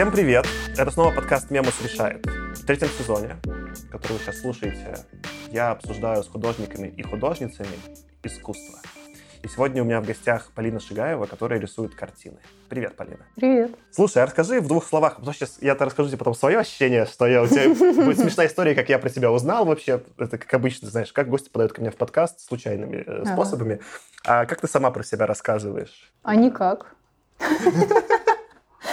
Всем привет! Это снова подкаст «Мемус решает». В третьем сезоне, который вы сейчас слушаете, я обсуждаю с художниками и художницами искусство. И сегодня у меня в гостях Полина Шигаева, которая рисует картины. Привет, Полина. Привет. Слушай, а расскажи в двух словах, потому что сейчас я-то расскажу тебе потом свое ощущение, что я у тебя... Будет смешная история, как я про тебя узнал вообще. Это как обычно, знаешь, как гости подают ко мне в подкаст случайными э, способами. А как ты сама про себя рассказываешь? А никак.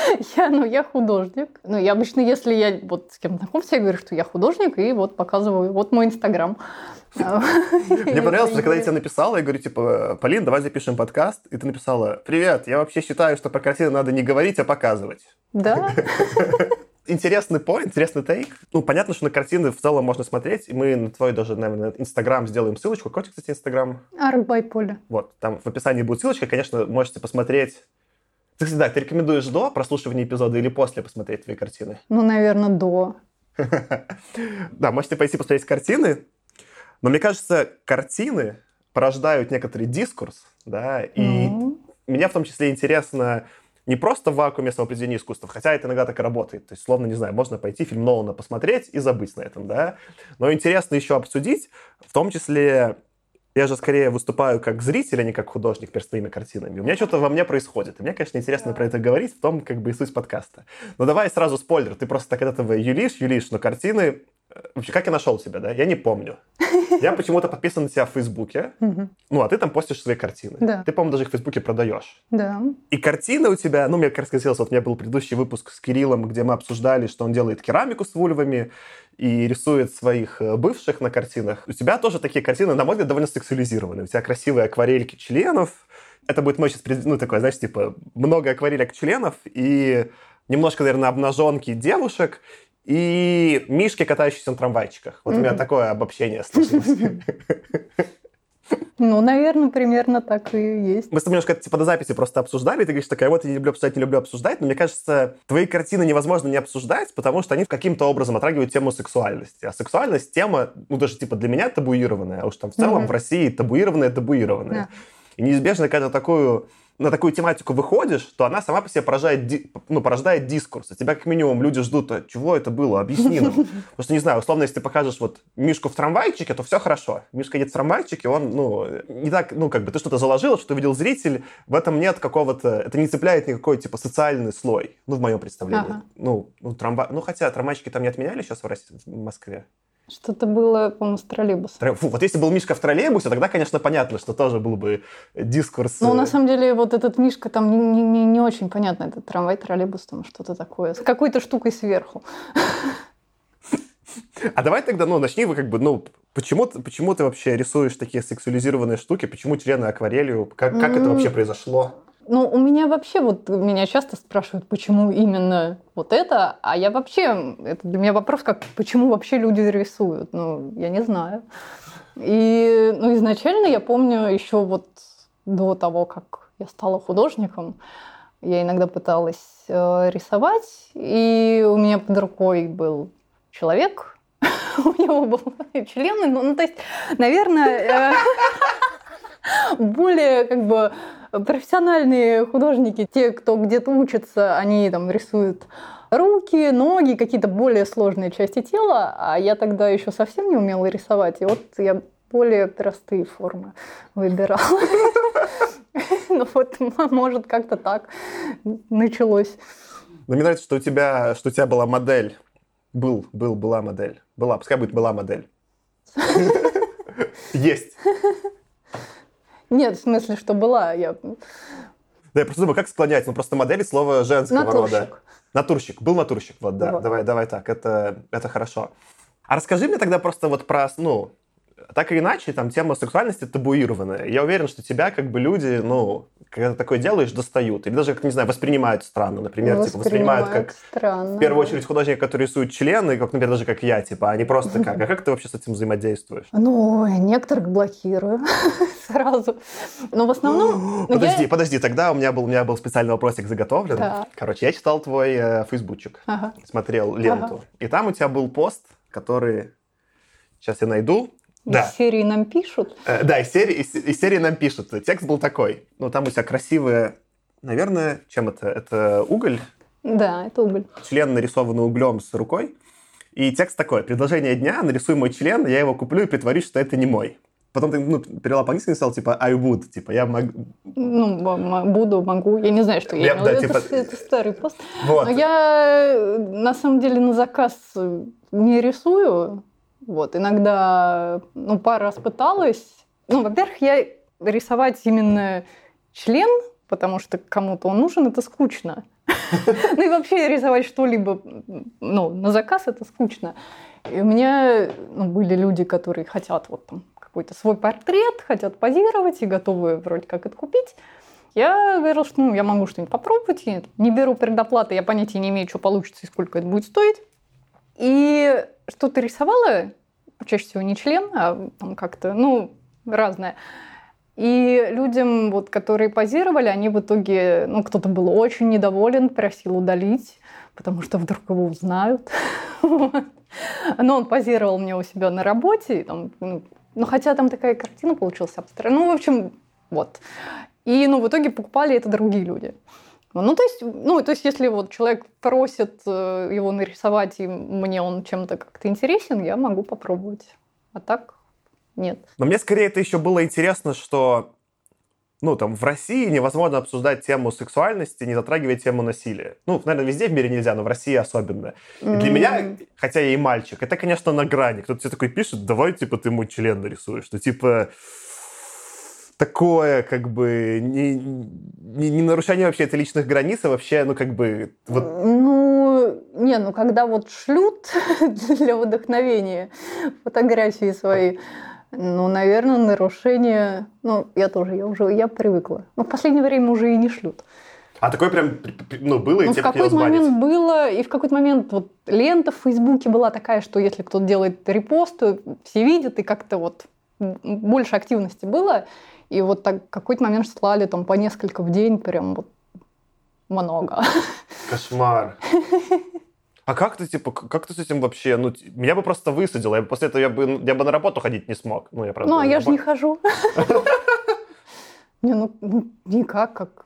Я, ну, я художник. Ну, я обычно, если я вот с кем-то знакомься, я говорю, что я художник, и вот показываю, вот мой Инстаграм. Мне понравилось, что когда я тебе написала, я говорю, типа, Полин, давай запишем подкаст, и ты написала, привет, я вообще считаю, что про картины надо не говорить, а показывать. Да. Интересный поинт, интересный тейк. Ну, понятно, что на картины в целом можно смотреть, и мы на твой даже, наверное, Инстаграм сделаем ссылочку. Какой, кстати, Инстаграм? Арт Байполе. Вот, там в описании будет ссылочка, конечно, можете посмотреть ты всегда, ты рекомендуешь до прослушивания эпизода или после посмотреть твои картины? Ну, наверное, до. Да, можете пойти посмотреть картины, но мне кажется, картины порождают некоторый дискурс, да, и mm-hmm. меня в том числе интересно не просто в вакууме самопредведения искусства, хотя это иногда так и работает. То есть, словно, не знаю, можно пойти фильм Нолана посмотреть и забыть на этом, да. Но интересно еще обсудить, в том числе я же скорее выступаю как зритель, а не как художник перед своими картинами. У меня что-то во мне происходит. И мне, конечно, интересно про это говорить в том, как бы и суть подкаста. Но давай сразу спойлер. Ты просто так от этого юлишь, юлишь, но картины Вообще, как я нашел тебя, да? Я не помню. Я почему-то подписан на тебя в Фейсбуке. Ну, а ты там постишь свои картины. Да. Ты, по-моему, даже их в Фейсбуке продаешь. Да. И картины у тебя, ну, мне как рассказалось, вот у меня был предыдущий выпуск с Кириллом, где мы обсуждали, что он делает керамику с вульвами и рисует своих э, бывших на картинах. У тебя тоже такие картины, на мой взгляд, довольно сексуализированные. У тебя красивые акварельки членов. Это будет мой сейчас, ну, такой, знаешь, типа, много акварелек членов и немножко, наверное, обнаженки девушек и мишки, катающиеся на трамвайчиках. Вот mm-hmm. у меня такое обобщение сложилось. Ну, наверное, примерно так и есть. Мы с тобой немножко типа до записи просто обсуждали, и ты говоришь, такая, вот я не люблю обсуждать, не люблю обсуждать, но мне кажется, твои картины невозможно не обсуждать, потому что они каким-то образом отрагивают тему сексуальности. А сексуальность тема, ну, даже типа для меня табуированная, а уж там в целом mm-hmm. в России табуированная, табуированная. Yeah. И неизбежно, когда такую на такую тематику выходишь, то она сама по себе поражает, ну, порождает дискурс. От тебя как минимум люди ждут, а чего это было, объясни нам. Потому что, не знаю, условно, если ты покажешь вот Мишку в трамвайчике, то все хорошо. Мишка едет в трамвайчике, он, ну, не так, ну, как бы ты что-то заложил, что увидел зритель, в этом нет какого-то, это не цепляет никакой, типа, социальный слой, ну, в моем представлении. Ага. Ну, ну, трамвай, ну, хотя трамвайчики там не отменяли сейчас в России, в Москве. Что-то было, по-моему, с троллейбусом. Фу, вот если был Мишка в троллейбусе, тогда, конечно, понятно, что тоже был бы дискурс. Ну, на самом деле, вот этот Мишка там не, не, не очень понятно. Этот трамвай, троллейбус, там что-то такое. С какой-то штукой сверху. А давай тогда, ну, начни вы как бы, ну, почему, почему ты вообще рисуешь такие сексуализированные штуки? Почему члены акварелью? Как, как это вообще произошло? Ну, у меня вообще, вот меня часто спрашивают, почему именно вот это, а я вообще, это для меня вопрос, как, почему вообще люди рисуют, ну, я не знаю. И, ну, изначально я помню еще вот до того, как я стала художником, я иногда пыталась э, рисовать, и у меня под рукой был человек, у него был член, ну, ну то есть, наверное, э, более как бы профессиональные художники, те, кто где-то учится, они там рисуют руки, ноги, какие-то более сложные части тела, а я тогда еще совсем не умела рисовать, и вот я более простые формы выбирала. Ну вот, может, как-то так началось. Но мне нравится, что у тебя, что у тебя была модель. Был, был, была модель. Была, пускай будет была модель. Есть. Нет, в смысле, что была. Я... Да, я просто думаю, как склонять? Ну, просто модели слова женского натурщик. рода. Натурщик. Был натурщик, вот, да. Вот. Давай, давай так, это, это хорошо. А расскажи мне тогда просто вот про, ну, так или иначе, там тема сексуальности табуированная. Я уверен, что тебя как бы люди, ну, когда ты такое делаешь, достают. Или даже, как, не знаю, воспринимают странно. Например, воспринимают типа, воспринимают как, странно. в первую очередь, художник, который рисует члены, как, например, даже как я, типа, а не просто как. А как ты вообще с этим взаимодействуешь? Ну, некоторых блокирую сразу. Но в основном... Подожди, я... подожди, тогда у меня был, у меня был специальный вопросик заготовлен. Да. Короче, я читал твой э, фейсбучик, ага. смотрел ленту, ага. и там у тебя был пост, который... Сейчас я найду. Да. Из серии нам пишут? Э, да, из серии, из, из серии нам пишут. Текст был такой. Ну, там у тебя красивые... Наверное, чем это? Это уголь? Да, это уголь. Член нарисованный углем с рукой. И текст такой. Предложение дня, нарисуй мой член, я его куплю и притворюсь, что это не мой. Потом ты ну, перевела по-английски и сказал, типа, I would, типа, я могу... Ну, буду, могу. Я не знаю, что я, я да, это, типа... это старый пост. Вот. Но я, на самом деле, на заказ не рисую. Вот, иногда, ну, пару раз пыталась. Ну, во-первых, я рисовать именно член, потому что кому-то он нужен, это скучно. Ну и вообще рисовать что-либо ну, на заказ это скучно. И у меня ну, были люди, которые хотят вот там какой-то свой портрет, хотят позировать и готовы вроде как это купить. Я говорила, что ну, я могу что-нибудь попробовать. Я не беру предоплаты, я понятия не имею, что получится и сколько это будет стоить. И что-то рисовала, чаще всего не член, а там как-то, ну, разное. И людям, вот, которые позировали, они в итоге, ну, кто-то был очень недоволен, просил удалить, потому что вдруг его узнают. Но он позировал мне у себя на работе, там, ну, ну, хотя там такая картина получилась абстрактная. Ну, в общем, вот. И, ну, в итоге покупали это другие люди. Ну, то есть, ну, то есть, если вот человек просит э, его нарисовать, и мне он чем-то как-то интересен, я могу попробовать. А так нет. Но мне скорее это еще было интересно, что ну, там, в России невозможно обсуждать тему сексуальности, не затрагивая тему насилия. Ну, наверное, везде в мире нельзя, но в России особенно. И mm-hmm. для меня, хотя я и мальчик, это, конечно, на грани. Кто-то тебе такой пишет, давай, типа, ты мой член нарисуешь. Что, типа, такое, как бы, не, не, не нарушение вообще это личных границ, а вообще, ну, как бы... Вот... Ну, не, ну, когда вот шлют для вдохновения фотографии свои, ну, наверное, нарушение... Ну, я тоже, я уже, я привыкла. Но в последнее время уже и не шлют. А такое прям, ну, было, и ну, тебе в какой-то момент было, и в какой-то момент вот лента в Фейсбуке была такая, что если кто-то делает репост, то все видят, и как-то вот больше активности было. И вот так какой-то момент слали там по несколько в день, прям вот много. Кошмар. А как ты, типа, как ты с этим вообще, ну, меня бы просто высадило, я бы после этого, я бы, я бы на работу ходить не смог. Ну, я правда, ну а я же не хожу. Не, ну, никак, как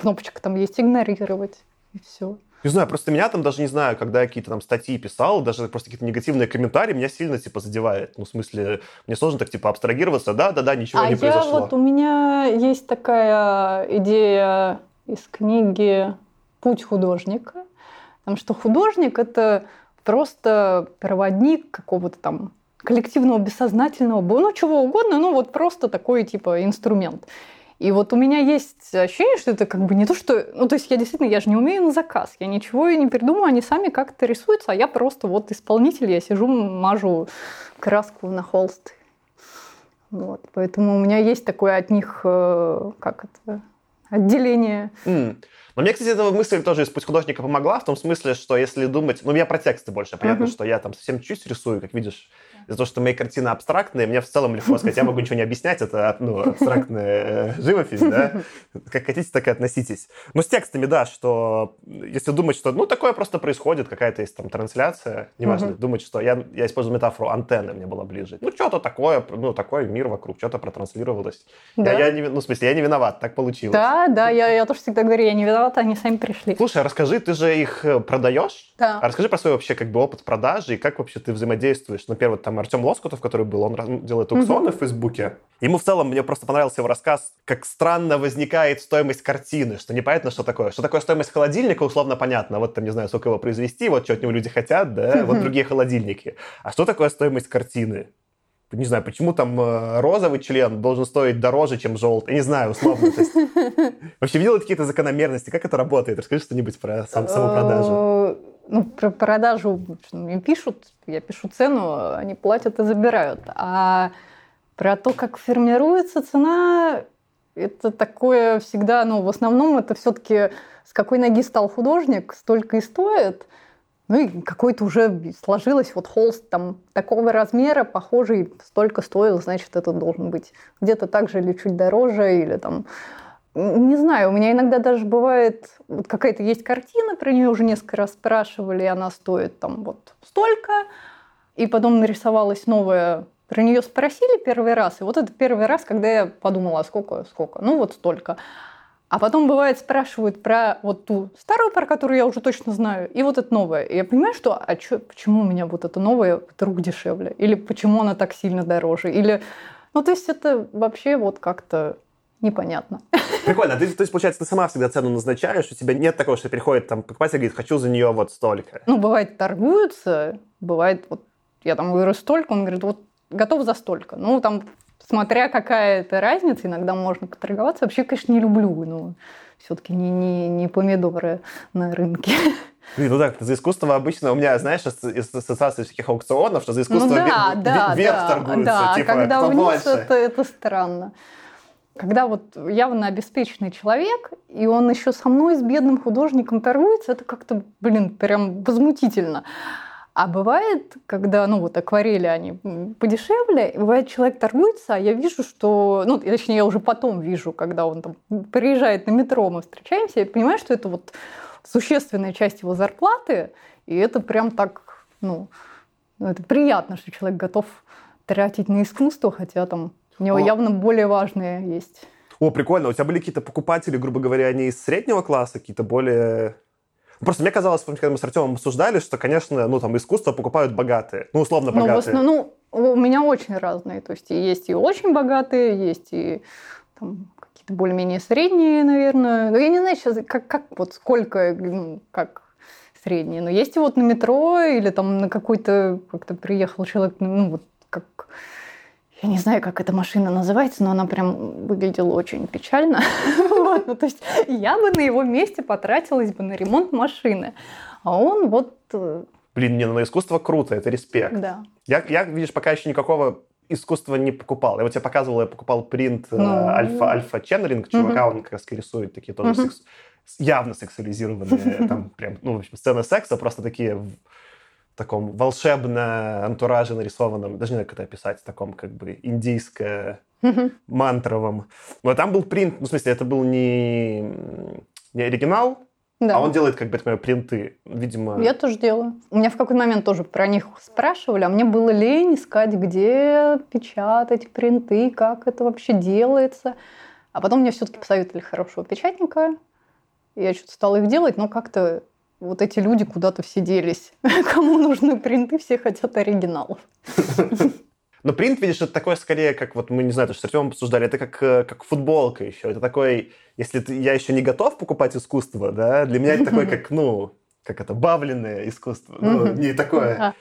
кнопочка там есть, игнорировать, и все. Не знаю, просто меня там даже не знаю, когда я какие-то там статьи писал, даже просто какие-то негативные комментарии меня сильно, типа, задевает. Ну, в смысле, мне сложно так, типа, абстрагироваться, да-да-да, ничего а не я произошло. вот, у меня есть такая идея из книги «Путь художника», Потому что художник — это просто проводник какого-то там коллективного бессознательного, ну, чего угодно, ну, вот просто такой, типа, инструмент. И вот у меня есть ощущение, что это как бы не то, что... Ну, то есть я действительно, я же не умею на заказ. Я ничего и не придумаю, они сами как-то рисуются, а я просто вот исполнитель, я сижу, мажу краску на холст. Вот. Поэтому у меня есть такое от них, э, как это, отделение. Mm. Но мне, кстати, эта мысль тоже из «Путь художника» помогла, в том смысле, что если думать... Ну, меня про тексты больше. Понятно, uh-huh. что я там совсем чуть рисую, как видишь, из-за того, что мои картины абстрактные, мне в целом легко сказать, я могу ничего не объяснять, это ну, абстрактная э, живопись, да? Как хотите, так и относитесь. Но с текстами, да, что если думать, что ну такое просто происходит, какая-то есть там трансляция, неважно, uh-huh. думать, что я, я использую метафору антенны, мне было ближе. Ну что-то такое, ну такой мир вокруг, что-то протранслировалось. Да. Я, я не, ну в смысле, я не виноват, так получилось. Да, да, я, я тоже всегда говорю, я не виновата, они сами пришли. Слушай, а расскажи, ты же их э, продаешь? Да. А расскажи про свой вообще как бы опыт продажи и как вообще ты взаимодействуешь. Ну, первый там Артем Лоскутов, который был, он делает аукционы mm-hmm. в Фейсбуке. Ему в целом, мне просто понравился его рассказ, как странно возникает стоимость картины, что непонятно, что такое. Что такое стоимость холодильника, условно понятно. Вот там, не знаю, сколько его произвести, вот что от него люди хотят, да, mm-hmm. вот другие холодильники. А что такое стоимость картины? не знаю, почему там э, розовый член должен стоить дороже, чем желтый. Я не знаю, условно. То есть, вообще видела какие-то закономерности? Как это работает? Расскажи что-нибудь про сам, саму продажу. Ну, про продажу мне пишут, я пишу цену, они платят и забирают. А про то, как формируется цена, это такое всегда, ну, в основном это все-таки с какой ноги стал художник, столько и стоит. Ну и какой-то уже сложилось вот холст там такого размера, похожий, столько стоил, значит, это должен быть где-то так же или чуть дороже, или там не знаю, у меня иногда даже бывает, вот какая-то есть картина, про нее уже несколько раз спрашивали, и она стоит там вот столько, и потом нарисовалась новая, про нее спросили первый раз, и вот это первый раз, когда я подумала, сколько, сколько, ну вот столько. А потом, бывает, спрашивают про вот ту старую, про которую я уже точно знаю, и вот это новое. И я понимаю, что а чё, почему у меня вот это новое вдруг дешевле? Или почему она так сильно дороже? Или... Ну, то есть это вообще вот как-то непонятно. Прикольно. Ты, то есть, получается, ты сама всегда цену назначаешь, у тебя нет такого, что приходит там покупатель и говорит, хочу за нее вот столько. Ну, бывает, торгуются, бывает, вот я там говорю столько, он говорит, вот готов за столько. Ну, там смотря какая это разница, иногда можно поторговаться. Вообще, конечно, не люблю, но все-таки не, не, не помидоры на рынке. Блин, ну так, за искусство обычно у меня, знаешь, ассоциация всяких аукционов, что за искусство ну, да, ве- да, вверх да, торгуются, да, типа, когда кто вниз, больше. Это, это странно. Когда вот явно обеспеченный человек, и он еще со мной, с бедным художником торгуется, это как-то, блин, прям возмутительно. А бывает, когда, ну вот акварели, они подешевле, бывает, человек торгуется, а я вижу, что, ну, точнее, я уже потом вижу, когда он там приезжает на метро, мы встречаемся, я понимаю, что это вот существенная часть его зарплаты, и это прям так, ну, ну это приятно, что человек готов тратить на искусство, хотя там у него О. явно более важные есть. О, прикольно. У тебя были какие-то покупатели, грубо говоря, они из среднего класса, какие-то более Просто мне казалось, когда мы с Артемом обсуждали, что, конечно, ну, там, искусство покупают богатые. Ну, условно, богатые. Ну, в основном, ну, у меня очень разные. То есть есть и очень богатые, есть и там, какие-то более-менее средние, наверное. Ну, я не знаю сейчас, как, как вот сколько, ну, как средние. Но есть и вот на метро или там на какой-то, как-то приехал человек, ну, вот как я не знаю, как эта машина называется, но она прям выглядела очень печально. вот, ну, то есть я бы на его месте потратилась бы на ремонт машины. А он вот... Э, Блин, не, ну, на искусство круто, это респект. Да. Я, я, видишь, пока еще никакого искусства не покупал. Я вот тебе показывал, я покупал принт э, ну... альфа, альфа ченнеринг чувака, угу. он как раз рисует такие тоже секс, явно сексуализированные, там прям, ну, в общем, сцены секса, просто такие таком волшебно антураже нарисованном, даже не знаю, как это описать, в таком как бы индийско мантровом. Но там был принт, ну, в смысле, это был не, не оригинал, да. А он делает, как бы, это принты, видимо... Я тоже делаю. У меня в какой-то момент тоже про них спрашивали, а мне было лень искать, где печатать принты, как это вообще делается. А потом мне все-таки посоветовали хорошего печатника. Я что-то стала их делать, но как-то вот эти люди куда-то все делись. Кому нужны принты, все хотят оригиналов. Но принт, видишь, это такое скорее, как вот мы, не знаю, то, что с Артемом обсуждали, это как, э, как футболка еще. Это такой, если ты, я еще не готов покупать искусство, да, для меня это такое, как, ну, как это, бавленное искусство. Ну, не такое.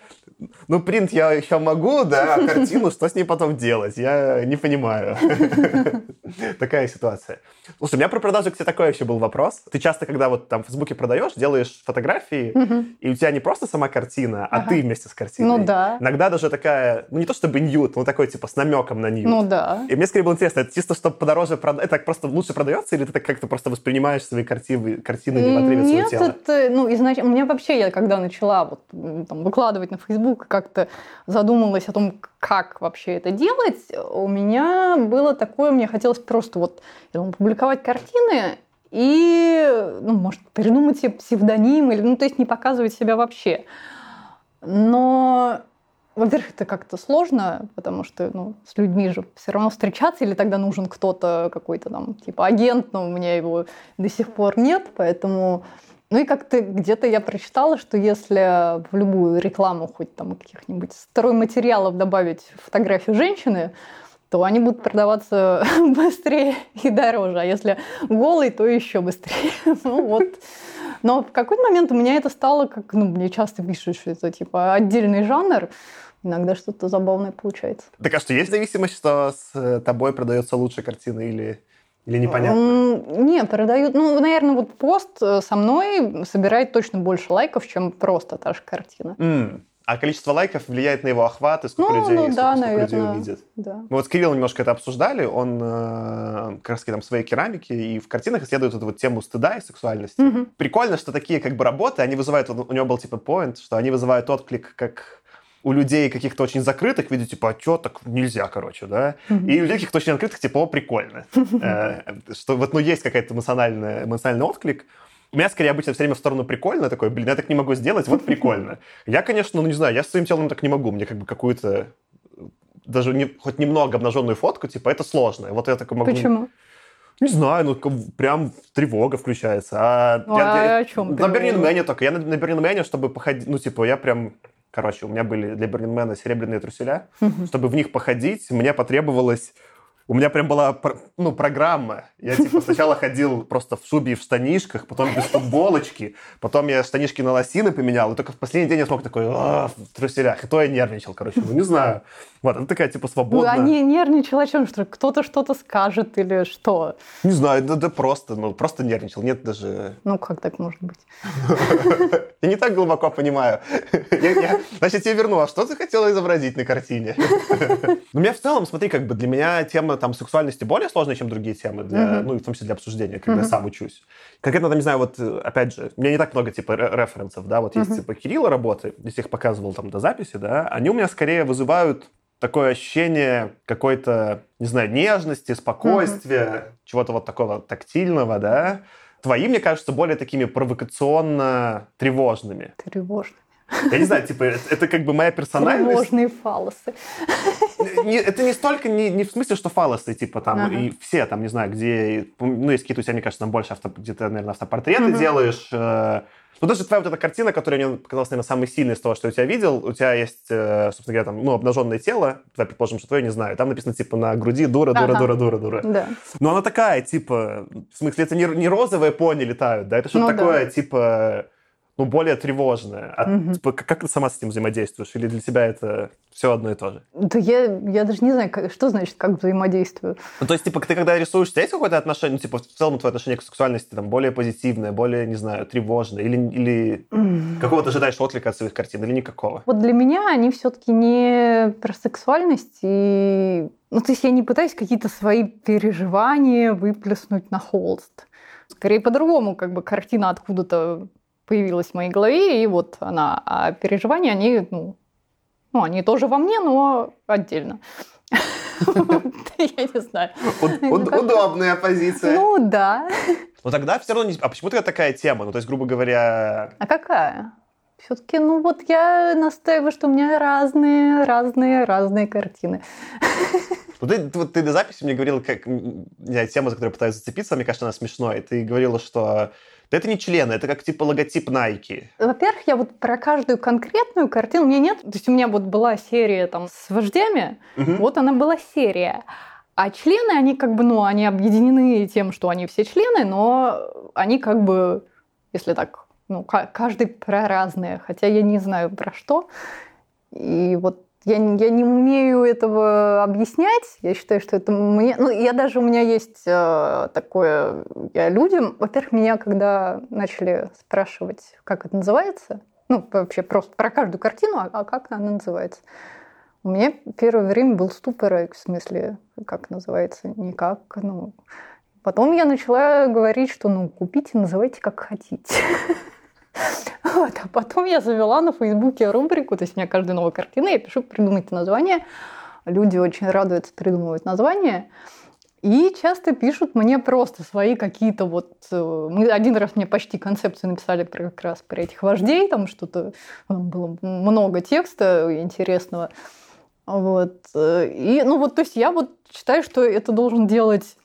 Ну, принт я еще могу, да, а картину, что с ней потом делать? Я не понимаю. Такая ситуация. Слушай, у меня про продажи, кстати, такой еще был вопрос. Ты часто, когда вот там в Фейсбуке продаешь, делаешь фотографии, и у тебя не просто сама картина, а ты вместе с картиной. Ну да. Иногда даже такая, ну не то чтобы ньют, но такой типа с намеком на ньют. Ну да. И мне скорее было интересно, это чисто, чтобы подороже продать, это просто лучше продается, или ты так как-то просто воспринимаешь свои картины, картины не в отрыве Нет, своего тела? это, ну, изначально, мне вообще, я когда начала вот, там, выкладывать на Facebook как-то задумалась о том, как вообще это делать, у меня было такое, мне хотелось просто вот думаю, публиковать картины и, ну, может, придумать себе псевдоним, или, ну, то есть не показывать себя вообще. Но во-первых, это как-то сложно, потому что ну, с людьми же все равно встречаться, или тогда нужен кто-то какой-то там типа агент, но у меня его до сих пор нет, поэтому ну и как-то где-то я прочитала, что если в любую рекламу хоть там каких-нибудь стройматериалов добавить фотографию женщины, то они будут продаваться быстрее и дороже. А если голый, то еще быстрее. ну вот. Но в какой-то момент у меня это стало, как ну, мне часто пишут, что это типа отдельный жанр. Иногда что-то забавное получается. Так а что, есть зависимость, что с тобой продается лучше картина или или непонятно? Не, продают. Ну, наверное, вот пост э, со мной собирает точно больше лайков, чем просто та же картина. Mm. А количество лайков влияет на его охват и сколько ну, людей, ну, да, наверное, людей увидит. Да. Мы вот с Кириллом немножко это обсуждали. Он э, как раз там своей керамики и в картинах исследует эту вот тему стыда и сексуальности. Mm-hmm. Прикольно, что такие как бы работы, они вызывают, у него был типа point, что они вызывают отклик как у людей каких-то очень закрытых, видите, типа, а что, так нельзя, короче, да? Mm-hmm. И у людей каких-то очень открытых, типа, о, прикольно. Э, что вот, ну, есть какой-то эмоциональный отклик. У меня скорее обычно все время в сторону прикольно, такой, блин, я так не могу сделать, вот прикольно. Я, конечно, ну, не знаю, я с своим телом так не могу, мне как бы какую-то даже не, хоть немного обнаженную фотку, типа, это сложно. Вот я такой могу... Почему? Не знаю, ну прям тревога включается. А, ну, я, а я, о чем? На Бернинмене только. Я на, на Бернинмене, чтобы походить, ну типа я прям Короче, у меня были для Бернинмена серебряные труселя. Чтобы в них походить, мне потребовалось у меня прям была ну, программа. Я типа сначала ходил просто в шубе и в штанишках, потом без футболочки, потом я штанишки на лосины поменял, и только в последний день я смог такой в труселях. И то я нервничал, короче, ну не знаю. Вот, это такая типа свободная. Ну, а не нервничал о чем? Что кто-то что-то скажет или что? Не знаю, да, да просто, ну просто нервничал. Нет даже... Ну как так может быть? Я не так глубоко понимаю. Значит, я верну. А что ты хотела изобразить на картине? Ну, меня в целом, смотри, как бы для меня тема там сексуальности более сложная, чем другие темы, для, ну, в том числе для обсуждения, когда я сам учусь. Конкретно, там, не знаю, вот, опять же, у меня не так много, типа, референсов, да, вот есть, типа, Кирилла работы, если их показывал там до записи, да, они у меня скорее вызывают такое ощущение какой-то, не знаю, нежности, спокойствия, mm-hmm. чего-то вот такого тактильного, да. Твои, мне кажется, более такими провокационно тревожными. Тревожными. Я не знаю, типа, это, это как бы моя персональность. Тревожные фалосы. Не, это не столько, не, не в смысле, что фалосы, типа, там, ага. и все, там, не знаю, где, ну, есть какие-то у тебя, мне кажется, там больше авто, где ты, наверное, автопортреты угу. делаешь, э, ну, даже твоя вот эта картина, которая мне показалась, наверное, самой сильной из того, что я у тебя видел, у тебя есть, э, собственно говоря, там, ну, обнаженное тело, давай предположим, что твое, не знаю, там написано, типа, на груди дура, дура, ага. дура, дура, дура. Да. Но она такая, типа, в смысле, это не, не розовые пони летают, да, это что-то ну, такое, да. типа, ну, более тревожное. А, угу. типа, как ты сама с этим взаимодействуешь? Или для тебя это все одно и то же? Да я, я даже не знаю, как, что значит, как взаимодействую. Ну, то есть, типа, ты когда рисуешь, у тебя есть какое-то отношение, ну, типа, в целом твое отношение к сексуальности там более позитивное, более, не знаю, тревожное? Или, или mm. какого ты ожидаешь отклика от своих картин, или никакого? Вот для меня они все-таки не про сексуальность и... Ну, то есть я не пытаюсь какие-то свои переживания выплеснуть на холст. Скорее по-другому, как бы картина откуда-то появилась в моей голове, и вот она. А переживания, они, ну, ну они тоже во мне, но отдельно. Я не знаю. Удобная позиция. Ну, да. Но тогда все равно... А почему тогда такая тема? Ну, то есть, грубо говоря... А какая? Все-таки, ну вот я настаиваю, что у меня разные, разные, разные картины. Ну, ты, ты, ты до записи мне говорила, как, не знаю, тема, за которую пытаюсь зацепиться, мне кажется, она смешной. Ты говорила, что это не члены, это как типа логотип Nike. Во-первых, я вот про каждую конкретную картину, меня нет, то есть у меня вот была серия там с вождями, угу. вот она была серия. А члены, они как бы, ну, они объединены тем, что они все члены, но они как бы, если так, ну, каждый про разные, хотя я не знаю про что. И вот я, я не умею этого объяснять. Я считаю, что это мне... Ну, я даже... У меня есть э, такое... Я людям... Во-первых, меня когда начали спрашивать, как это называется, ну, вообще просто про каждую картину, а, а как она называется, у меня первое время был ступор, в смысле, как называется, никак, ну... Потом я начала говорить, что, ну, купите, называйте как хотите. Вот. А потом я завела на Фейсбуке рубрику, то есть у меня каждая новая картина, я пишу придумайте название. Люди очень радуются, придумывают название. И часто пишут мне просто свои какие-то вот... Э, мы один раз мне почти концепцию написали про, как раз про этих вождей, там что-то было много текста интересного. Вот. Э, и, ну вот, то есть я вот считаю, что это должен делать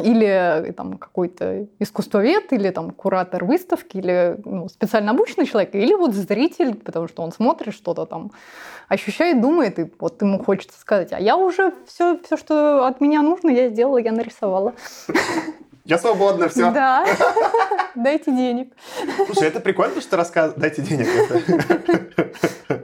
или э, там какой-то искусствовед, или там куратор выставки, или ну, специально обученный человек, или вот зритель, потому что он смотрит что-то там, ощущает, думает, и вот ему хочется сказать, а я уже все, все, что от меня нужно, я сделала, я нарисовала. Я свободна, все. Да. Дайте денег. Слушай, это прикольно, что ты рассказываешь. Дайте денег.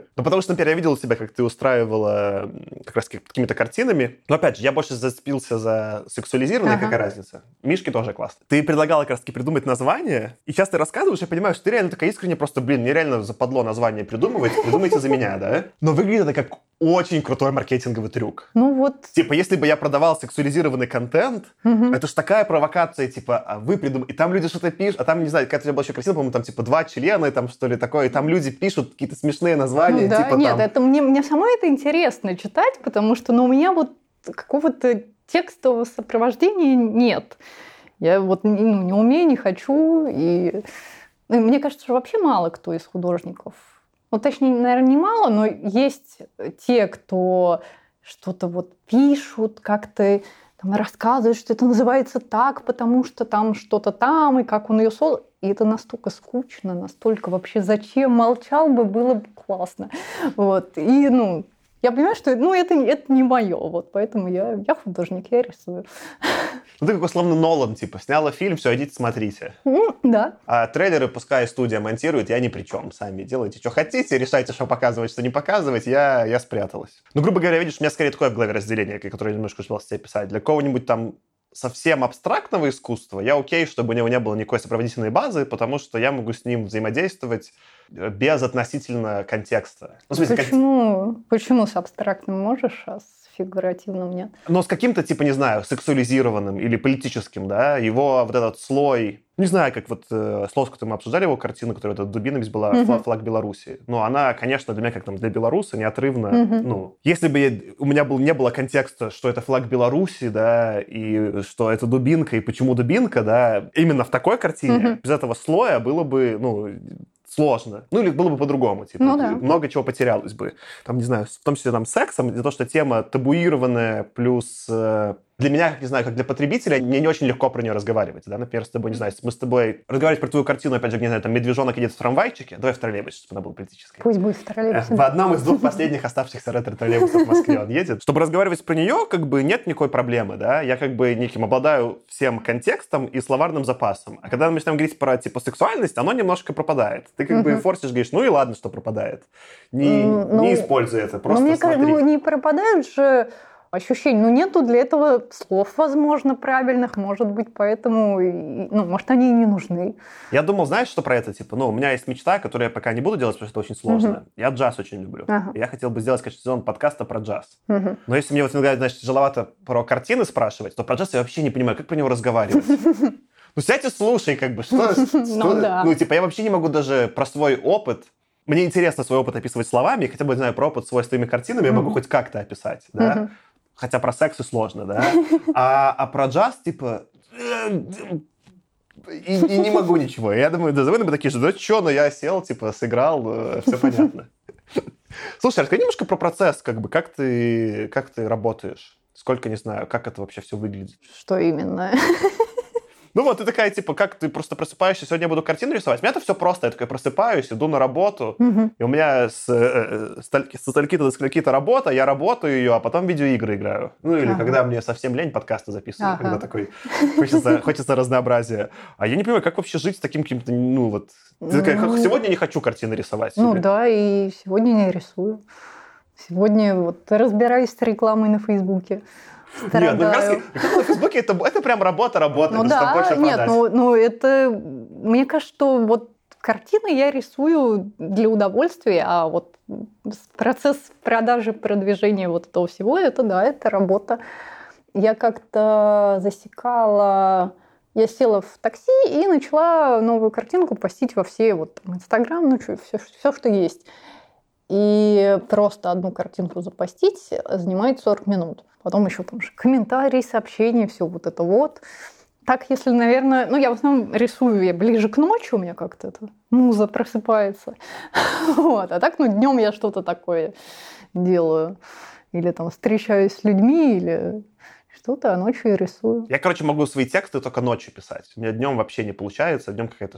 Ну, потому что, например, я видел себя, как ты устраивала как раз какими-то картинами. Но, опять же, я больше зацепился за сексуализированное, ага. какая разница. Мишки тоже классно. Ты предлагала как раз-таки придумать название, и сейчас ты рассказываешь, я понимаю, что ты реально такая искренне просто, блин, мне реально западло название придумывать, придумайте за меня, да? Но выглядит это как очень крутой маркетинговый трюк. Ну вот. Типа, если бы я продавал сексуализированный контент, угу. это ж такая провокация, типа, а вы придумали, и там люди что-то пишут, а там, не знаю, как это было еще красиво, по-моему, там, типа, два члена, там, что ли, такое, и там люди пишут какие-то смешные названия, да, типа, нет, там... это мне, мне самой это интересно читать, потому что, ну, у меня вот какого-то текстового сопровождения нет. Я вот ну, не умею, не хочу, и ну, мне кажется, что вообще мало кто из художников ну, точнее, наверное, не мало, но есть те, кто что-то вот пишут, как-то там рассказывает, что это называется так, потому что там что-то там, и как он ее создал. И это настолько скучно, настолько вообще зачем молчал бы, было бы классно. Вот. И, ну, я понимаю, что ну, это, это не мое, вот, поэтому я, я художник, я рисую. Ну, ты как условно Нолан, типа, сняла фильм, все, идите смотрите. Ну, да. А трейлеры пускай студия монтирует, я ни при чем. Сами делайте, что хотите, решайте, что показывать, что не показывать, я, я спряталась. Ну, грубо говоря, видишь, у меня скорее такое в голове разделение, которое немножко успел тебе писать. Для кого-нибудь там совсем абстрактного искусства, я окей, чтобы у него не было никакой сопроводительной базы, потому что я могу с ним взаимодействовать без относительно контекста. Ну, смысле, Почему? Кон... Почему с абстрактным можешь, а с фигуративным нет? Но с каким-то, типа, не знаю, сексуализированным или политическим, да, его вот этот слой не знаю, как вот э, с Лоскутом мы обсуждали его картину, которая вот дубина здесь была, mm-hmm. флаг, флаг Беларуси. Но она, конечно, для меня, как там для белоруса, неотрывно. Mm-hmm. Ну, если бы я, у меня был, не было контекста, что это флаг Беларуси, да, и что это дубинка, и почему дубинка, да, именно в такой картине, mm-hmm. без этого слоя было бы, ну, сложно. Ну, или было бы по-другому. Типа, ну, да. Много чего потерялось бы. Там, не знаю, в том числе там сексом, из-за того, что тема табуированная, плюс э, для меня, не знаю, как для потребителя, мне не очень легко про нее разговаривать. Да? Например, с тобой, не знаю, мы с тобой разговаривать про твою картину, опять же, не знаю, там, медвежонок идет в трамвайчике, давай в троллейбусе, чтобы она была политической. Пусть будет в троллейбусе. В одном из двух последних оставшихся ретро-троллейбусов в Москве он едет. Чтобы разговаривать про нее, как бы нет никакой проблемы, да, я как бы неким обладаю всем контекстом и словарным запасом. А когда мы начинаем говорить про, типа, сексуальность, оно немножко пропадает. Ты как бы форсишь, говоришь, ну и ладно, что пропадает. Не, ну, не используй это, просто ну, мне смотри. Кажется, ну, не пропадают же ощущений. Ну, нету для этого слов, возможно, правильных, может быть, поэтому, ну, может, они и не нужны. Я думал, знаешь, что про это? Типа, ну, у меня есть мечта, которую я пока не буду делать, потому что это очень сложно. Угу. Я джаз очень люблю. Ага. Я хотел бы сделать, конечно, сезон подкаста про джаз. Угу. Но если мне вот иногда, значит, тяжеловато про картины спрашивать, то про джаз я вообще не понимаю, как про него разговаривать. Ну, сядь и слушай, как бы, что... Ну. Ну, типа, я вообще не могу даже про свой опыт мне интересно свой опыт описывать словами, хотя бы, знаю, про опыт свой с твоими картинами mm-hmm. я могу хоть как-то описать, да. Mm-hmm. Хотя про секс и сложно, да? А, а про джаз, типа... И, и не могу ничего. Я думаю, да, вы такие же, да что, ну я сел, типа, сыграл, э, все понятно. Слушай, расскажи немножко про процесс, как бы, как ты, как ты работаешь? Сколько, не знаю, как это вообще все выглядит? Что именно? Ну вот, ты такая, типа, как ты просто просыпаешься, сегодня я буду картину рисовать. У меня это все просто. Я такая просыпаюсь, иду на работу, угу. и у меня с, э, со стальки-то до скольки-то работа, я работаю ее, а потом видеоигры играю. Ну или ага. когда мне совсем лень подкасты записываю, ага. когда такой хочется, хочется разнообразия. А я не понимаю, как вообще жить с таким каким-то, ну вот... Ты такая, ну, сегодня не хочу картины рисовать. Ну да, и сегодня не рисую. Сегодня вот разбираюсь с рекламой на Фейсбуке. Нет, ну на Фейсбуке это, это прям работа, работа. Ну да, нет, ну, ну это... Мне кажется, что вот картины я рисую для удовольствия, а вот процесс продажи, продвижения вот этого всего, это да, это работа. Я как-то засекала я села в такси и начала новую картинку постить во все вот Инстаграм, ну что, все, все, что есть. И просто одну картинку запостить занимает 40 минут. Потом еще там же комментарии, сообщения, все вот это вот. Так, если, наверное, ну, я в основном рисую я ближе к ночи, у меня как-то это муза просыпается. вот. А так, ну, днем я что-то такое делаю. Или там встречаюсь с людьми, или что-то, а ночью я рисую. Я, короче, могу свои тексты только ночью писать. У меня днем вообще не получается, днем какая-то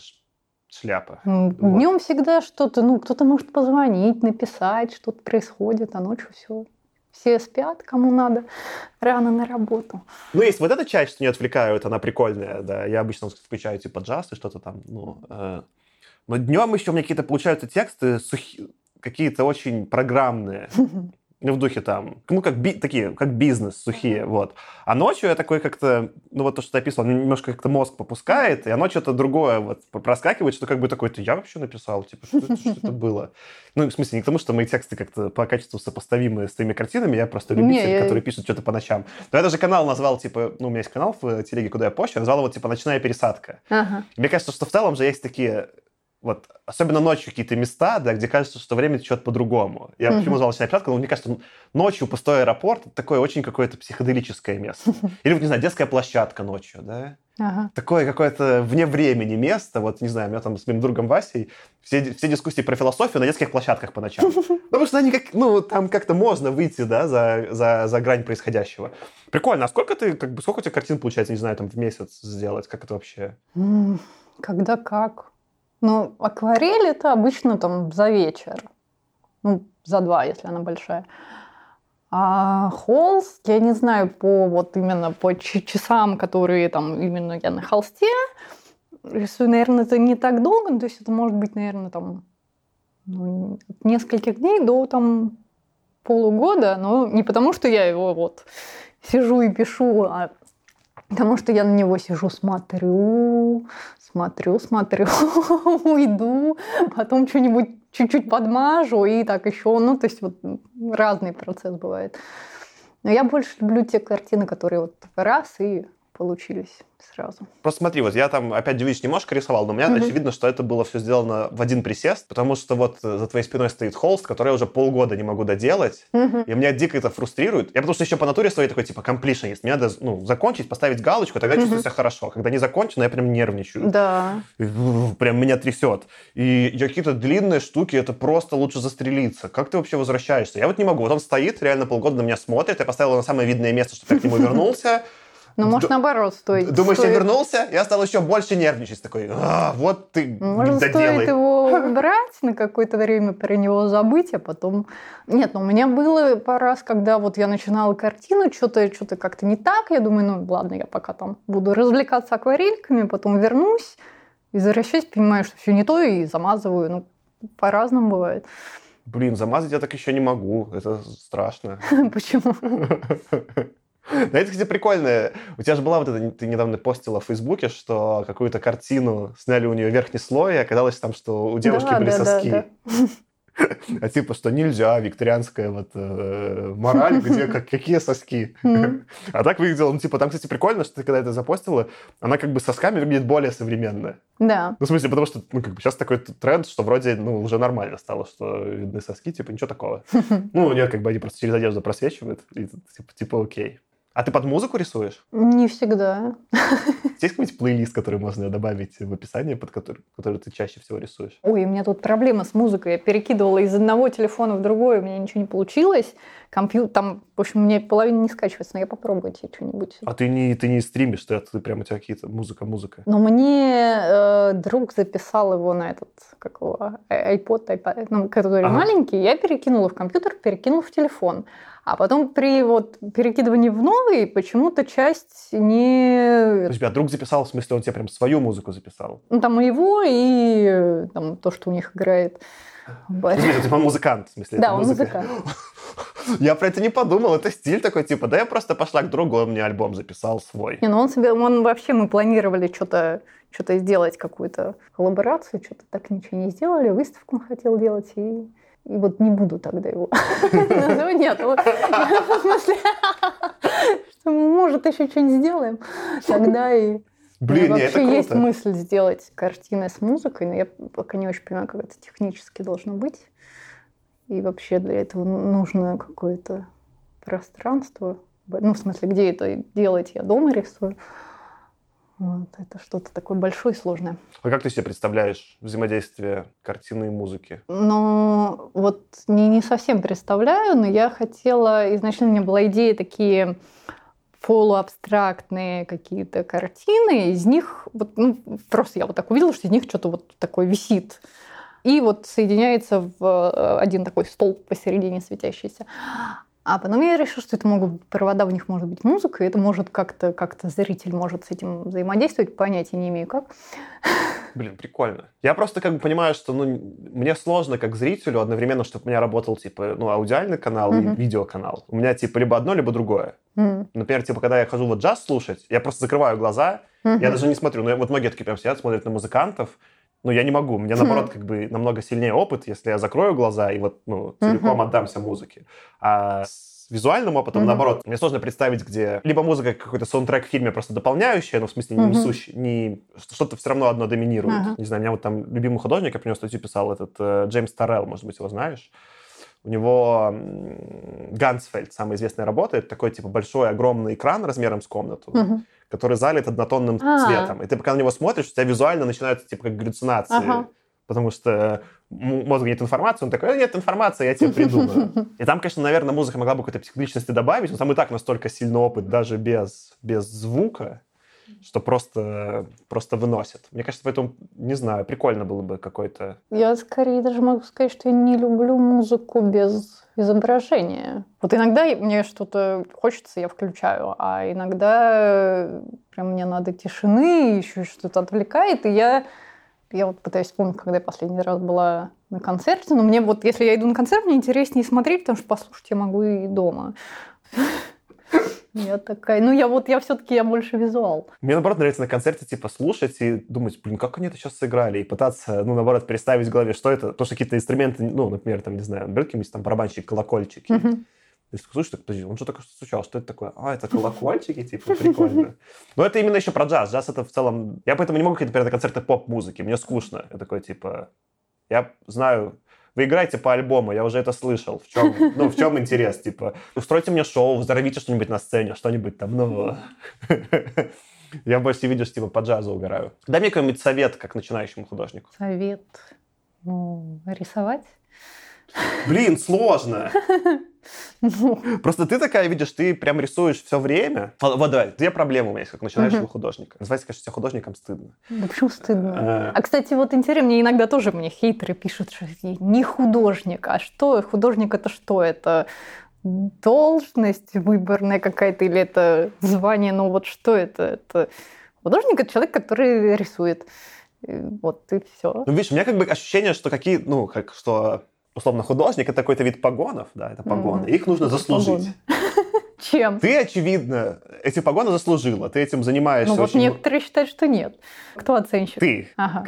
шляпа. Днем вот. всегда что-то, ну, кто-то может позвонить, написать, что-то происходит, а ночью все. Все спят, кому надо, рано на работу. Ну, есть вот эта часть, что не отвлекают, она прикольная, да. Я обычно включаю типа джаз и что-то там, ну... Э... Но днем еще у меня какие-то получаются тексты сухие, какие-то очень программные. В духе там, ну, как би, такие, как бизнес, сухие, вот. А ночью я такой как-то, ну, вот то, что ты описывал, немножко как-то мозг попускает, и оно что-то другое вот проскакивает, что как бы такое, то я вообще написал, типа, что это, что это было? Ну, в смысле, не к тому, что мои тексты как-то по качеству сопоставимы с твоими картинами, я просто любитель, не, который я... пишет что-то по ночам. Но я даже канал назвал, типа, ну, у меня есть канал в телеге, куда я пощу, я назвал его, типа, «Ночная пересадка». Ага. Мне кажется, что в целом же есть такие вот, особенно ночью какие-то места, да, где кажется, что время течет по-другому. Я почему назвал ночная площадка, но мне кажется, ночью пустой аэропорт это такое очень какое-то психоделическое место. Или, не знаю, детская площадка ночью, да? Ага. Такое какое-то вне времени место. Вот, не знаю, у меня там с моим другом Васей все, все дискуссии про философию на детских площадках по ночам. Потому что они как, ну, там как-то можно выйти, да, за, за, за грань происходящего. Прикольно. А сколько ты, как бы, сколько у тебя картин получается, не знаю, там в месяц сделать? Как это вообще? Когда как. Ну, акварель это обычно там за вечер. Ну, за два, если она большая. А холст, я не знаю, по вот именно по часам, которые там именно я на холсте рисую, наверное, это не так долго, то есть это может быть, наверное, там ну, от нескольких дней до там полугода, но не потому, что я его вот сижу и пишу, а потому что я на него сижу, смотрю, смотрю, смотрю, уйду, потом что-нибудь чуть-чуть подмажу и так еще, ну, то есть вот разный процесс бывает. Но я больше люблю те картины, которые вот раз и получились сразу. Просто смотри, вот я там опять видишь, немножко рисовал, но у меня mm-hmm. очевидно, что это было все сделано в один присест, потому что вот за твоей спиной стоит холст, который я уже полгода не могу доделать, mm-hmm. и меня дико это фрустрирует. Я потому что еще по натуре своей такой, типа, completionist. Мне надо, ну, закончить, поставить галочку, тогда mm-hmm. чувствую себя хорошо. Когда не закончено, я прям нервничаю. Да. Прям меня трясет. И какие-то длинные штуки, это просто лучше застрелиться. Как ты вообще возвращаешься? Я вот не могу. Вот он стоит, реально полгода на меня смотрит, я поставил его на самое видное место, чтобы я к нему вернулся. Ну, может, наоборот, стоит. Думаешь, стоит... я вернулся? Я стал еще больше нервничать. Такой, а, вот ты Может, доделай. стоит его брать на какое-то время, про него забыть, а потом... Нет, ну, у меня было пару раз, когда вот я начинала картину, что-то что как-то не так. Я думаю, ну, ладно, я пока там буду развлекаться акварельками, потом вернусь, возвращаюсь, понимаю, что все не то, и замазываю. Ну, по-разному бывает. Блин, замазать я так еще не могу. Это страшно. Почему? Да, это, кстати, прикольно. У тебя же была вот эта, ты недавно постила в Фейсбуке, что какую-то картину сняли у нее верхний слой, и оказалось там, что у девушки да, были да, соски. Да, да. А типа, что нельзя, викторианская вот э, мораль, где как, какие соски. А так выглядело, ну, типа, там, кстати, прикольно, что ты когда это запостила, она как бы сосками выглядит более современно. Да. Ну, в смысле, потому что, ну, как бы сейчас такой тренд, что вроде, ну, уже нормально стало, что видны соски, типа, ничего такого. Ну, у нее как бы они просто через одежду просвечивают, и типа, типа окей. А ты под музыку рисуешь? Не всегда. Есть какой-нибудь плейлист, который можно добавить в описание, под который, который ты чаще всего рисуешь? Ой, у меня тут проблема с музыкой. Я перекидывала из одного телефона в другой, у меня ничего не получилось. Компьютер, там, в общем, мне половина не скачивается, но я попробую тебе что-нибудь. А ты не, ты не стримишь, ты, ты прямо у тебя какие-то музыка-музыка? Но мне э, друг записал его на этот, как его, iPod, iPad, ну, который ага. маленький, я перекинула в компьютер, перекинула в телефон. А потом при вот перекидывании в новый почему-то часть не... То есть, а друг записал, в смысле, он тебе прям свою музыку записал? Ну, там и его, и там, то, что у них играет. Смысле, типа музыкант, в смысле? Да, он музыкант. Я про это не подумал. Это стиль такой, типа, да я просто пошла к другу, он мне альбом записал свой. Не, ну он себе, он вообще, мы планировали что-то что-то сделать, какую-то коллаборацию, что-то так ничего не сделали, выставку он хотел делать, и вот не буду тогда его. Ну нет, в смысле, что мы, может, еще что-нибудь сделаем, тогда и... Блин, вообще это круто. есть мысль сделать картины с музыкой, но я пока не очень понимаю, как это технически должно быть. И вообще для этого нужно какое-то пространство. Ну, в смысле, где это делать? Я дома рисую. Вот, это что-то такое большое и сложное. А как ты себе представляешь взаимодействие картины и музыки? Ну, вот не, не совсем представляю, но я хотела... Изначально у меня была идея такие полуабстрактные какие-то картины, из них вот, ну, просто я вот так увидела, что из них что-то вот такое висит. И вот соединяется в э, один такой столб посередине светящийся. А потом я решила, что это могут быть провода, в них может быть музыка, и это может как-то, как-то зритель может с этим взаимодействовать, понятия не имею как. Блин, прикольно. Я просто как бы понимаю, что ну, мне сложно как зрителю одновременно, чтобы у меня работал типа ну, аудиальный канал mm-hmm. и видеоканал. У меня типа либо одно, либо другое. Mm-hmm. Например, типа когда я хожу вот джаз слушать, я просто закрываю глаза, mm-hmm. я даже не смотрю. Ну, вот многие такие прям сидят, смотрят на музыкантов, но я не могу. Мне, наоборот, как бы намного сильнее опыт, если я закрою глаза и вот, ну, целиком отдамся музыке. А с визуальным опытом, наоборот, мне сложно представить, где либо музыка какой-то саундтрек в фильме просто дополняющая, но в смысле не Мгм. несущая, не... что-то все равно одно доминирует. Не знаю, у меня вот там любимый художник, я про него статью писал, этот э, Джеймс Торрелл, может быть, его знаешь. У него Гансфельд, самая известная работа, это такой, типа, большой, огромный экран размером с комнату, Мгм. Который залит однотонным А. цветом. И ты пока на него смотришь, у тебя визуально начинаются, типа, как галлюцинации. Ага. Потому что м- мозгу нет информации, он такой, «Э, нет информации, я тебе придумаю. И там, конечно, наверное, музыка могла бы какой-то психоделичности добавить, но там и так настолько сильный опыт даже без, без звука, что просто, просто выносит. Мне кажется, поэтому, не знаю, прикольно было бы какой-то... Я скорее даже могу сказать, что я не люблю музыку без изображения. Вот иногда мне что-то хочется, я включаю, а иногда э, прям мне надо тишины, еще что-то отвлекает, и я, я вот пытаюсь вспомнить, когда я последний раз была на концерте, но мне вот, если я иду на концерт, мне интереснее смотреть, потому что послушать я могу и дома. Я такая, ну я вот, я все-таки, я больше визуал. Мне, наоборот, нравится на концерте, типа, слушать и думать, блин, как они это сейчас сыграли, и пытаться, ну, наоборот, представить в голове, что это, потому что какие-то инструменты, ну, например, там, не знаю, берет какие-нибудь там барабанщик, колокольчики, Мгм. Если слушай, так, подожди, он что такое стучал? Что это такое? А, это колокольчики, типа, прикольно. Но это именно еще про джаз. Джаз это в целом... Я поэтому не могу ходить, например, на концерты поп-музыки. Мне скучно. Я такой, типа... Я знаю... Вы играете по альбому, я уже это слышал. В чем, ну, в чем интерес? Типа, устройте мне шоу, взорвите что-нибудь на сцене, что-нибудь там, ну... Я больше видишь, типа, по джазу угораю. Дай мне какой-нибудь совет, как начинающему художнику. Совет. Ну, рисовать. Блин, сложно. Просто ты такая, видишь, ты прям рисуешь все время. Вот, давай, две проблемы у меня есть, как начинающего художника. Называется, конечно, себя художником стыдно. да почему стыдно? Э, А, кстати, вот интересно, мне иногда тоже мне хейтеры пишут, что не художник. А что? Художник это что? Это должность выборная какая-то или это звание? Ну вот что это? Это художник это человек, который рисует. Вот и все. Ну, видишь, у меня как бы ощущение, что какие, ну, как, что условно художник это какой-то вид погонов, да, это погоны. Мгм. Их нужно заслужить. Чем? Ты, очевидно, эти погоны заслужила, ты этим занимаешься Ну вот очень... некоторые считают, что нет. Кто оценщик? Ты. Ага.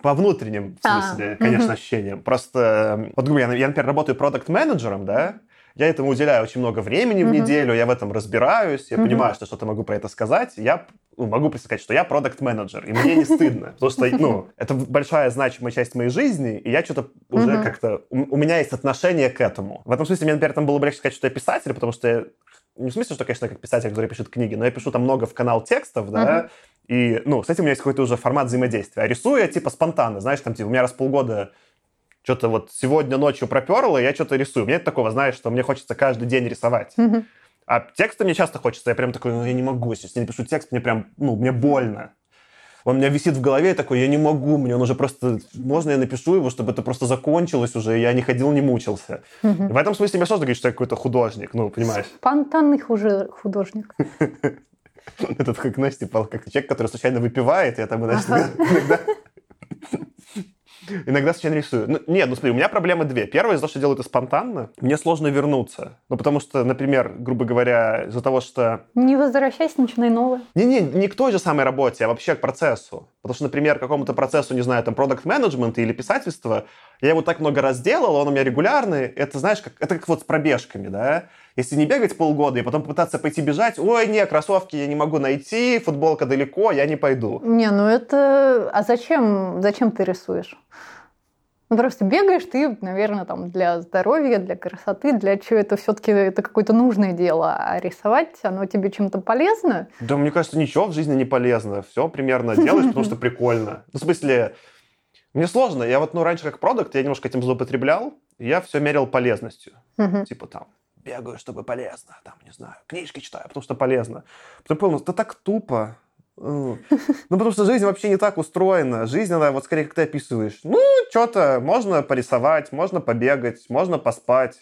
По внутренним, в А, смысле, конечно, мгм. ощущениям. Просто, м, вот, говорю, я, я, например, работаю продукт-менеджером, да, я этому уделяю очень много времени в Мгм. неделю, я в этом разбираюсь, я Мгм. понимаю, что что-то могу про это сказать, я ну, могу сказать, что я продукт-менеджер, и мне не стыдно, потому что, ну, это большая значимая часть моей жизни, и я что-то уже Мгм. как-то, у, у меня есть отношение к этому. В этом смысле мне, например, там было бы легче сказать, что я писатель, потому что я не в смысле, что, конечно, как писатель, который пишет книги, но я пишу там много в канал текстов, да, и, ну, с этим у меня есть какой-то уже формат взаимодействия. А рисую я, типа, спонтанно, знаешь, там, типа, у меня раз в полгода что-то вот сегодня ночью проперло, и я что-то рисую. У меня нет такого, знаешь, что мне хочется каждый день рисовать. Мгм. А тексты мне часто хочется, я прям такой, ну, я не могу, если я не пишу текст, мне прям, ну, мне больно. Он у меня висит в голове, я такой, я не могу, мне он уже просто... Можно я напишу его, чтобы это просто закончилось уже, и я не ходил, не мучился. Мгм. В этом смысле мне сложно говорить, что я какой-то художник, ну, понимаешь? Спонтанный хуже художник. Этот, как, знаешь, типа, как человек, который случайно выпивает, я там, иногда... Иногда случайно рисую. Ну, нет, ну смотри, у меня проблемы две. Первая, из-за того, что делаю это спонтанно, мне сложно вернуться. Ну, потому что, например, грубо говоря, из-за того, что... Не возвращайся, начинай новое. Не-не, не к той же самой работе, а вообще к процессу. Потому что, например, к какому-то процессу, не знаю, там, продукт менеджмента или писательства, я его так много раз делал, он у меня регулярный. Это, знаешь, как, это как вот с пробежками, да? Если не бегать полгода и потом пытаться пойти бежать, ой, не, кроссовки я не могу найти, футболка далеко, я не пойду. Не, ну это... А зачем, зачем ты рисуешь? Ну, просто бегаешь ты, наверное, там для здоровья, для красоты, для чего это все-таки это какое-то нужное дело. А рисовать, оно тебе чем-то полезно? Да, мне кажется, ничего в жизни не полезно. Все примерно делаешь, потому что прикольно. Ну, в смысле, мне сложно. Я вот, ну, раньше как продукт, я немножко этим злоупотреблял, я все мерил полезностью. Типа там, бегаю, чтобы полезно, там, не знаю, книжки читаю, потому что полезно. Потом понял, это так тупо. Ну, ну, потому что жизнь вообще не так устроена. Жизнь, она вот скорее, как ты описываешь. Ну, что-то можно порисовать, можно побегать, можно поспать,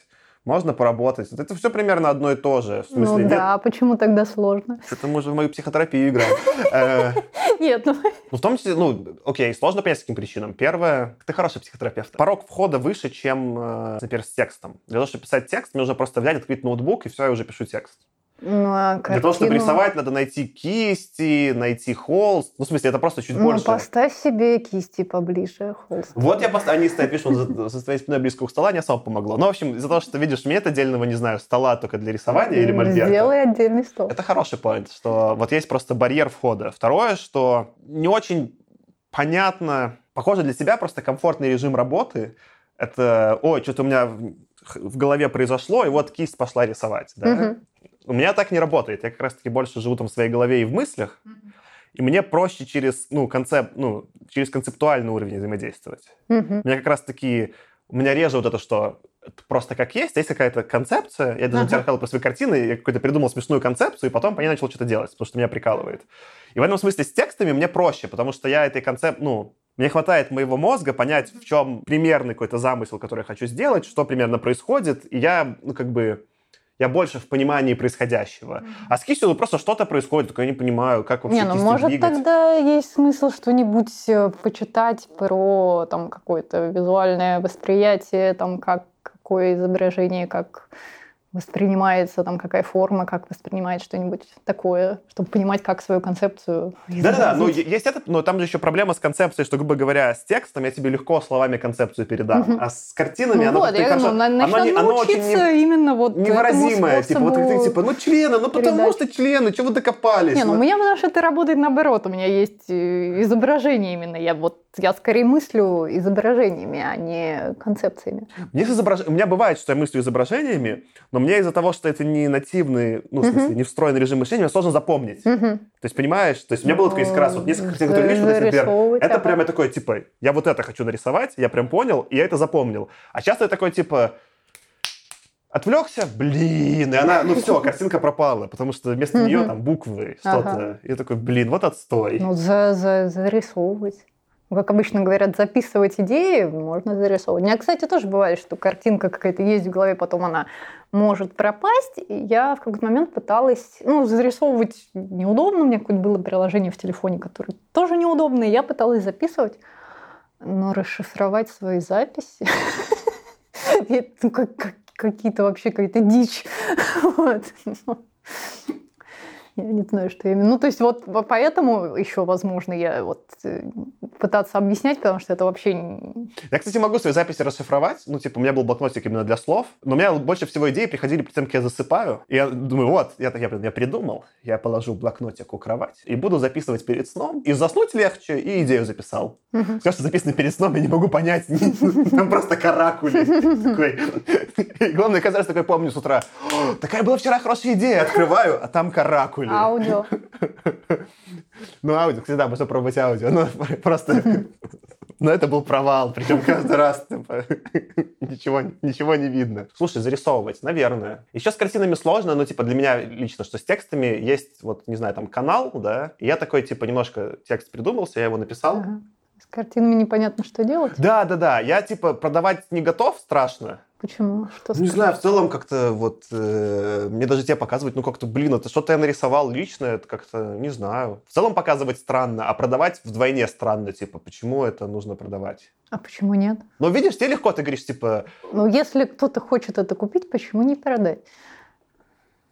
можно поработать. Это все примерно одно и то же. В смысле, Ну нет, да, почему тогда сложно? что-то мы уже в мою психотерапию играем. Нет, ну... Ну, в том числе, ну, окей, сложно понять, с каким причинам. Первое, ты хороший психотерапевт. Порог входа выше, чем, э, например, с текстом. Для того, чтобы писать текст, мне нужно просто взять, открыть ноутбук, и все, я уже пишу текст. Ну, а картину... Для того, чтобы рисовать, надо найти кисти, найти холст. Ну, в смысле, это просто чуть ну, больше. поставь себе кисти поближе, холст. Вот я просто, они стоят, пишут за своей спиной близко к столу, не особо помогло. Ну, в общем, из-за того, что, видишь, нет отдельного, не знаю, стола только для рисования или мольберта. Сделай отдельный стол. Это хороший поинт, что вот есть просто барьер входа. Второе, что не очень понятно, похоже для себя просто комфортный режим работы. Это, ой, что-то у меня в, голове произошло, и вот кисть пошла рисовать. Да? Мгм. У меня так не работает. Я как раз-таки больше живу там в своей голове и в мыслях. И мне проще через, ну, концеп, ну, через концептуальный уровень взаимодействовать. Мгм. У меня как раз-таки... У меня реже вот это, что это просто как есть, есть какая-то концепция. Я даже Ага. uh рассказал про свои картины, я какой-то придумал смешную концепцию, и потом по ней начал что-то делать, потому что меня прикалывает. И в этом смысле с текстами мне проще, потому что я этой концеп... Ну, мне хватает моего мозга понять, в чем примерный какой-то замысел, который я хочу сделать, что примерно происходит, и я, ну, как бы... Я больше в понимании происходящего. А с кистью ну, просто что-то происходит, только я не понимаю, как вообще Не, ну может двигать. тогда есть смысл что-нибудь э, почитать про там какое-то визуальное восприятие, там как какое изображение, как воспринимается, там какая форма, как воспринимает что-нибудь такое, чтобы понимать, как свою концепцию Да-да-да, ну есть это, но там же еще проблема с концепцией, что, грубо говоря, с текстом я тебе легко словами концепцию передам, а с картинами Ну оно вот, как-то на- оно, не- начнёт оно очень не- именно вот невыразимое, типа, вот ты, типа, ну члены, ну потому передачи. что члены, чего вы докопались? Не, ну у Вот. меня потому что это работает наоборот. У меня есть э, изображение именно. Я вот я скорее мыслю изображениями, а не концепциями. Мне изображ- У меня бывает, что я мыслю изображениями, но мне из-за того, что это не нативный, ну, в смысле, Мгм. не встроенный режим мышления, мне сложно запомнить. Мгм. То есть, понимаешь? То есть, у меня было такое несколько раз, вот несколько картин, которые видишь, например, это прямо такое, типа, я вот это хочу нарисовать, я прям понял, и я это запомнил. А часто я такой, типа, отвлекся, блин, и она, ну все, картинка пропала, потому что вместо нее там буквы, что-то. Ага. И я такой, блин, вот отстой. Ну, за, за, зарисовывать. Ну, Как обычно говорят, записывать идеи можно зарисовывать. У меня, кстати, тоже бывает, что картинка какая-то есть в голове, потом она может пропасть. И я в какой-то момент пыталась... Ну, зарисовывать неудобно. У меня какое-то было приложение в телефоне, которое тоже неудобно. И я пыталась записывать, но расшифровать свои записи... ну, как- как- Какие-то вообще какая-то дичь. Я не знаю, что именно. Ну, то есть вот по- поэтому еще, возможно, я вот э, пытаться объяснять, потому что это вообще... Я, кстати, могу свои записи расшифровать. Ну, типа, у меня был блокнотик именно для слов. Но у меня больше всего идеи приходили перед тем, как я засыпаю. И я думаю, вот, я, я, я придумал. Я положу блокнотик у кровати и буду записывать перед сном. И заснуть легче, и идею записал. Мгм. Все, что записано перед сном, я не могу понять. Там просто каракули. Главное, каждый раз такой помню с утра. «О, Такая была вчера хорошая идея. Открываю, а там каракули. Аудио. Ну, аудио, кстати, да, можно пробовать аудио. Но просто... Но это был провал, причем каждый раз типа, ничего, ничего не видно. Слушай, зарисовывать, наверное. Еще с картинами сложно, но типа для меня лично, что с текстами есть, вот, не знаю, там канал, да, и я такой, типа, немножко текст придумался, я его написал. Ага. С картинами непонятно, что делать. Да, да, да, я, типа, продавать не готов, страшно. Почему? Что Ну, не знаю, в целом как-то вот, э, мне даже тебе показывать, ну, как-то, блин, это что-то я нарисовал лично, это как-то, не знаю. В целом показывать странно, а продавать вдвойне странно, типа, почему это нужно продавать? А почему нет? Но видишь, тебе легко, ты говоришь, типа, Ну, если кто-то хочет это купить, почему не продать?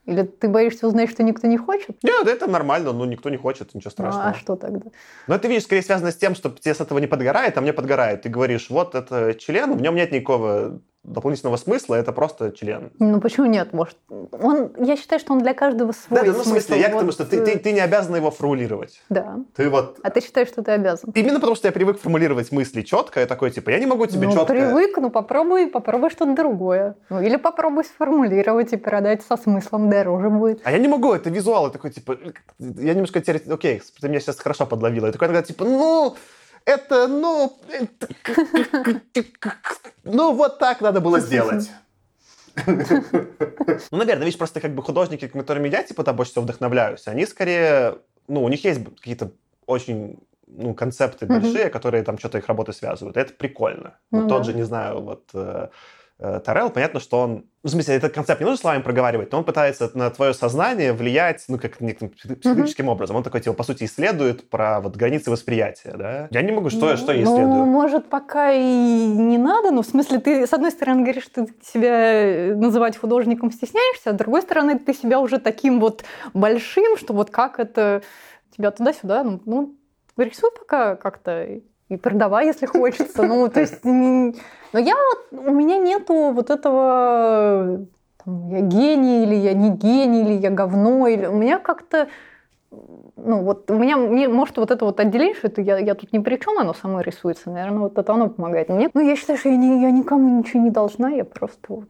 Или ты боишься узнать, что никто не хочет? нет, это нормально, ну, никто не хочет, ничего Ну, страшного. а что тогда? Но это, видишь, скорее связано с тем, что тебе с этого не подгорает, а мне подгорает. Ты говоришь, вот это член, в нем нет никакого дополнительного смысла, это просто член. Ну почему нет? Может, он, я считаю, что он для каждого свой Да, да, ну, в смысл. смысле, я к тому, Вот, что ты, ты, ты не обязан его формулировать. Да. Ты вот А ты считаешь, что ты обязан? Именно потому, что я привык формулировать мысли четко, я такой, типа, я не могу тебе ну, четко... привык, ну попробуй, попробуй что-то другое. Ну, или попробуй сформулировать и продать со смыслом дороже будет. А я не могу, это визуал, я такой, типа, я немножко теперь, окей, ты меня сейчас хорошо подловила. Я такой, иногда, типа, ну, это, ну, ну, вот так надо было сделать. Ну, наверное, видишь, просто как бы художники, которыми я, типа, там больше всего вдохновляюсь, они скорее, ну, у них есть какие-то очень ну, концепты большие, которые там что-то их работы связывают. Это прикольно. Ну тот же, не знаю, вот э, Тарел, понятно, что он... Ну, в смысле, этот концепт не нужно словами проговаривать, но он пытается на твое сознание влиять, ну, как неким психологическим mm-hmm. образом. Он такой, типа, по сути, исследует про вот границы восприятия, да? Я не могу, что, ну, что я исследую. Ну, может, пока и не надо, но в смысле, ты, с одной стороны, говоришь, что ты себя называть художником стесняешься, а с другой стороны, ты себя уже таким вот большим, что вот как это тебя туда-сюда, ну, ну рисуй пока как-то и продавай, если хочется. Ну, то есть, но я вот, у меня нету вот этого, там, я гений, или я не гений, или я говно, или у меня как-то, ну, вот у меня, мне, может, вот это вот отделение, что это я, я тут ни при чем, оно само рисуется, наверное, вот это оно помогает. Мне, ну, я считаю, что я, не, я никому ничего не должна, я просто вот...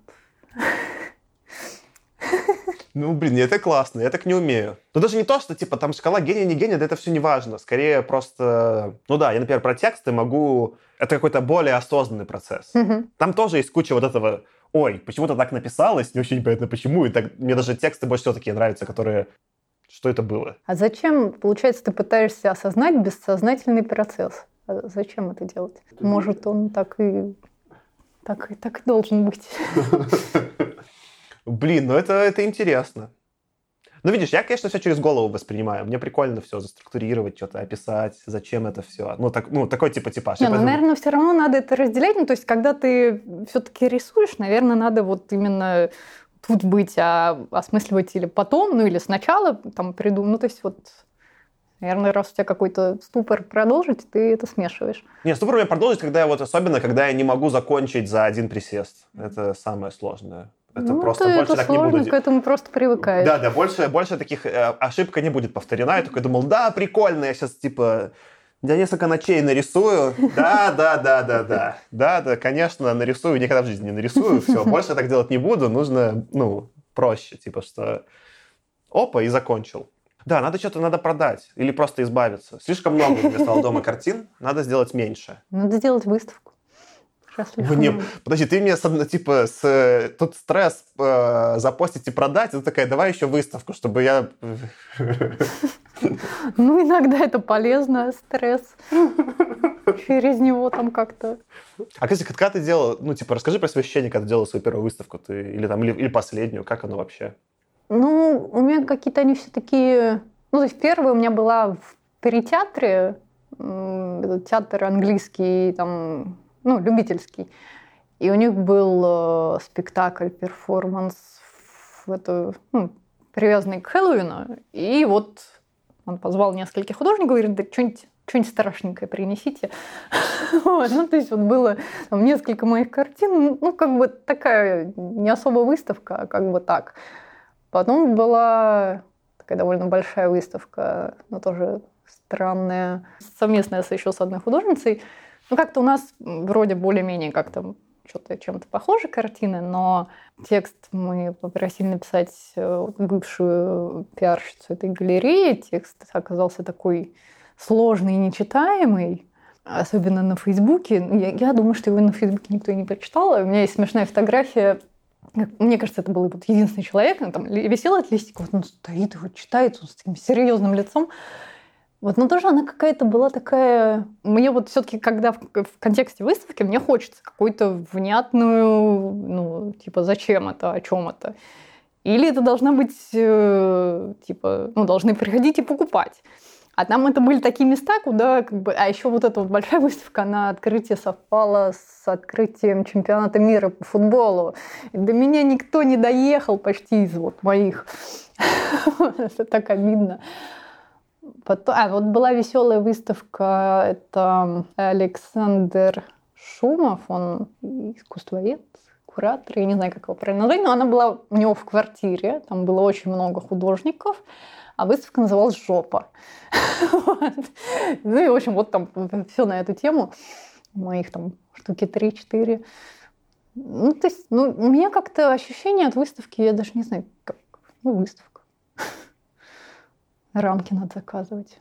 Ну, блин, это классно, я так не умею. Но даже не то, что, типа, там шкала гения, не гения, да это все не важно. Скорее просто... Ну да, я, например, про тексты могу... Это какой-то более осознанный процесс. Угу. Там тоже есть куча вот этого... Ой, почему-то так написалось, не очень понятно почему. И так... мне даже тексты больше всего такие нравятся, которые... Что это было? А зачем, получается, ты пытаешься осознать бессознательный процесс? А зачем это делать? Может, он так и так и так и должен быть. Блин, ну это, это интересно. Ну, видишь, я, конечно, все через голову воспринимаю. Мне прикольно все заструктурировать, что-то описать, зачем это все. Ну, так, ну такой типа типаж. Не, ну, поэтому... наверное, все равно надо это разделять. Ну, то есть, когда ты все-таки рисуешь, наверное, надо вот именно тут быть, а осмысливать или потом, ну, или сначала там придумать. Ну, то есть, вот Наверное, раз у тебя какой-то ступор продолжить, ты это смешиваешь. Не, ступор у меня продолжить, когда я вот особенно, когда я не могу закончить за один присест. Это самое сложное. Это ну, просто это, больше это так сложно, не буду. к этому просто привыкаешь. Да, да, больше, больше таких э, ошибка не будет повторена. Я такой думал, да, прикольно, я сейчас типа я несколько ночей нарисую. Да, да, да, да, да. Да, да, конечно, нарисую. Никогда в жизни не нарисую. Все, больше так делать не буду. Нужно, ну, проще. Типа, что опа, и закончил. Да, надо что-то надо продать или просто избавиться. Слишком много у меня стало дома картин, надо сделать меньше. Надо сделать выставку. Мне, подожди, ты мне типа с, тут стресс э, запостить и продать, это такая, давай еще выставку, чтобы я... Ну, иногда это полезно, стресс. Через него там как-то... А, кстати, когда ты делал, ну, типа, расскажи про свои ощущения, когда ты делал свою первую выставку, ты, или там, или, или последнюю, как оно вообще? Ну, у меня какие-то они все такие... Ну, то есть первая у меня была в перетеатре, театр английский, там, ну, любительский. И у них был э, спектакль, перформанс, в это, ну, привязанный к Хэллоуину. И вот он позвал нескольких художников и говорит, да что-нибудь что-нибудь страшненькое принесите. ну, то есть вот было несколько моих картин, ну, как бы такая не особо выставка, а как бы так. Потом была такая довольно большая выставка, но тоже странная, совместная еще с одной художницей. Ну, как-то у нас вроде более-менее как-то что-то чем-то похожи картины, но текст мы попросили написать э, бывшую пиарщицу этой галереи. Текст оказался такой сложный и нечитаемый, особенно на Фейсбуке. Я, я думаю, что его на Фейсбуке никто и не прочитал. У меня есть смешная фотография мне кажется, это был вот единственный человек, он там висел от листика, вот он стоит вот читает, он с таким серьезным лицом. Вот, но тоже она какая-то была такая... Мне вот все-таки, когда в, в контексте выставки, мне хочется какую-то внятную, ну, типа, зачем это, о чем это. Или это должна быть, э, типа, ну, должны приходить и покупать. А там это были такие места, куда как бы... А еще вот эта вот большая выставка на открытие совпала с открытием чемпионата мира по футболу. И до меня никто не доехал почти из вот моих. Это так обидно. Потом, а, вот была веселая выставка, это Александр Шумов, он искусствовед, куратор, я не знаю, как его правильно назвать, но она была у него в квартире, там было очень много художников, а выставка называлась «Жопа». Ну и, в общем, вот там все на эту тему. Моих там штуки 3-4. Ну, то есть, ну, у меня как-то ощущение от выставки, я даже не знаю, как, ну, выставка. Рамки надо заказывать.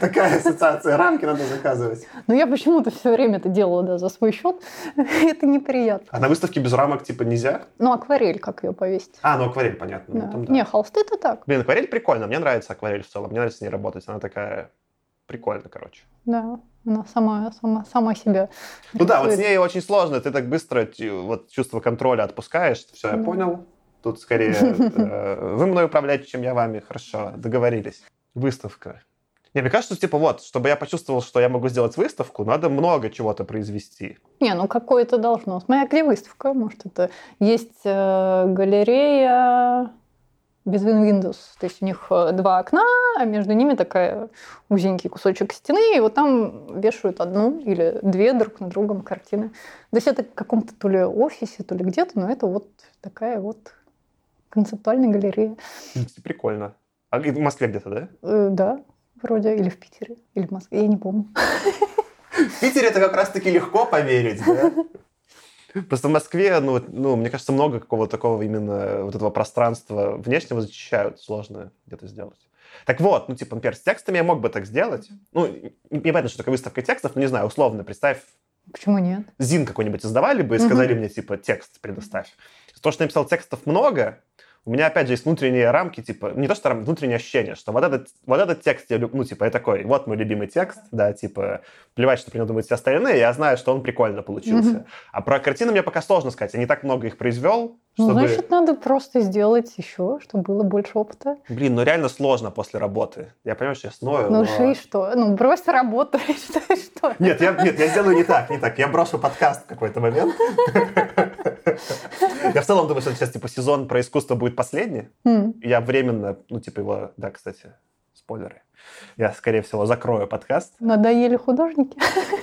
Такая ассоциация. Рамки надо заказывать. Ну, я почему-то все время это делала, да, за свой счет. это неприятно. А на выставке без рамок, типа, нельзя? Ну, акварель, как ее повесить? А, ну, акварель, понятно. Ну, да. Ну, там, да. Не, холсты это так. Блин, акварель прикольно. Мне нравится акварель в целом. Мне нравится с ней работать. Она такая прикольная, короче. Да. Она сама, сама, сама себя Ну да, вот с рисует. ней очень сложно. Ты так быстро вот чувство контроля отпускаешь. Все, я Да. понял. Тут скорее э, вы мной управляете, чем я вами. Хорошо, договорились. Выставка. Не, мне кажется, типа вот, чтобы я почувствовал, что я могу сделать выставку, надо много чего-то произвести. Не, ну какое-то должно. Смотри, а где выставка? Может, это есть э, галерея без Windows. То есть у них э, два окна, а между ними такая узенький кусочек стены, и вот там вешают одну или две друг на другом картины. То есть это в каком-то то ли офисе, то ли где-то, но это вот такая вот концептуальная галерея. Прикольно. А в Москве где-то, да? Э, да, вроде, или в Питере, или в Москве, я не помню. В Питере это как раз-таки легко поверить, да? Просто в Москве, ну, ну, мне кажется, много какого-то такого именно вот этого пространства внешнего защищают. Сложно где-то сделать. Так вот, ну, типа, например, с текстами я мог бы так сделать. Ну, не понятно, что такое выставка текстов, но не знаю, условно, представь, Почему нет? ЗИН какой-нибудь издавали бы и сказали мне, типа, текст предоставь. То, что написал текстов много, у меня, опять же, есть внутренние рамки, типа, не то, что рамки, внутреннее ощущение, что вот этот, вот этот текст я люблю, ну, типа, я такой, вот мой любимый текст, да, типа, плевать, что про него думают все остальные, я знаю, что он прикольно получился. Мгм. А про картины мне пока сложно сказать, я не так много их произвел, Ну, чтобы... значит, надо просто сделать еще, чтобы было больше опыта. Блин, ну реально сложно после работы. Я понимаю, что я сною, Ну, но- и что? Ну, брось работу, что? Нет, я, нет, я сделаю не так, не так. Я брошу подкаст в какой-то момент. Я в целом думаю, что сейчас, типа, сезон про искусство будет последний. М, Я временно, ну, типа, его... Да, кстати, спойлеры. Я, скорее всего, закрою подкаст. Надоели художники?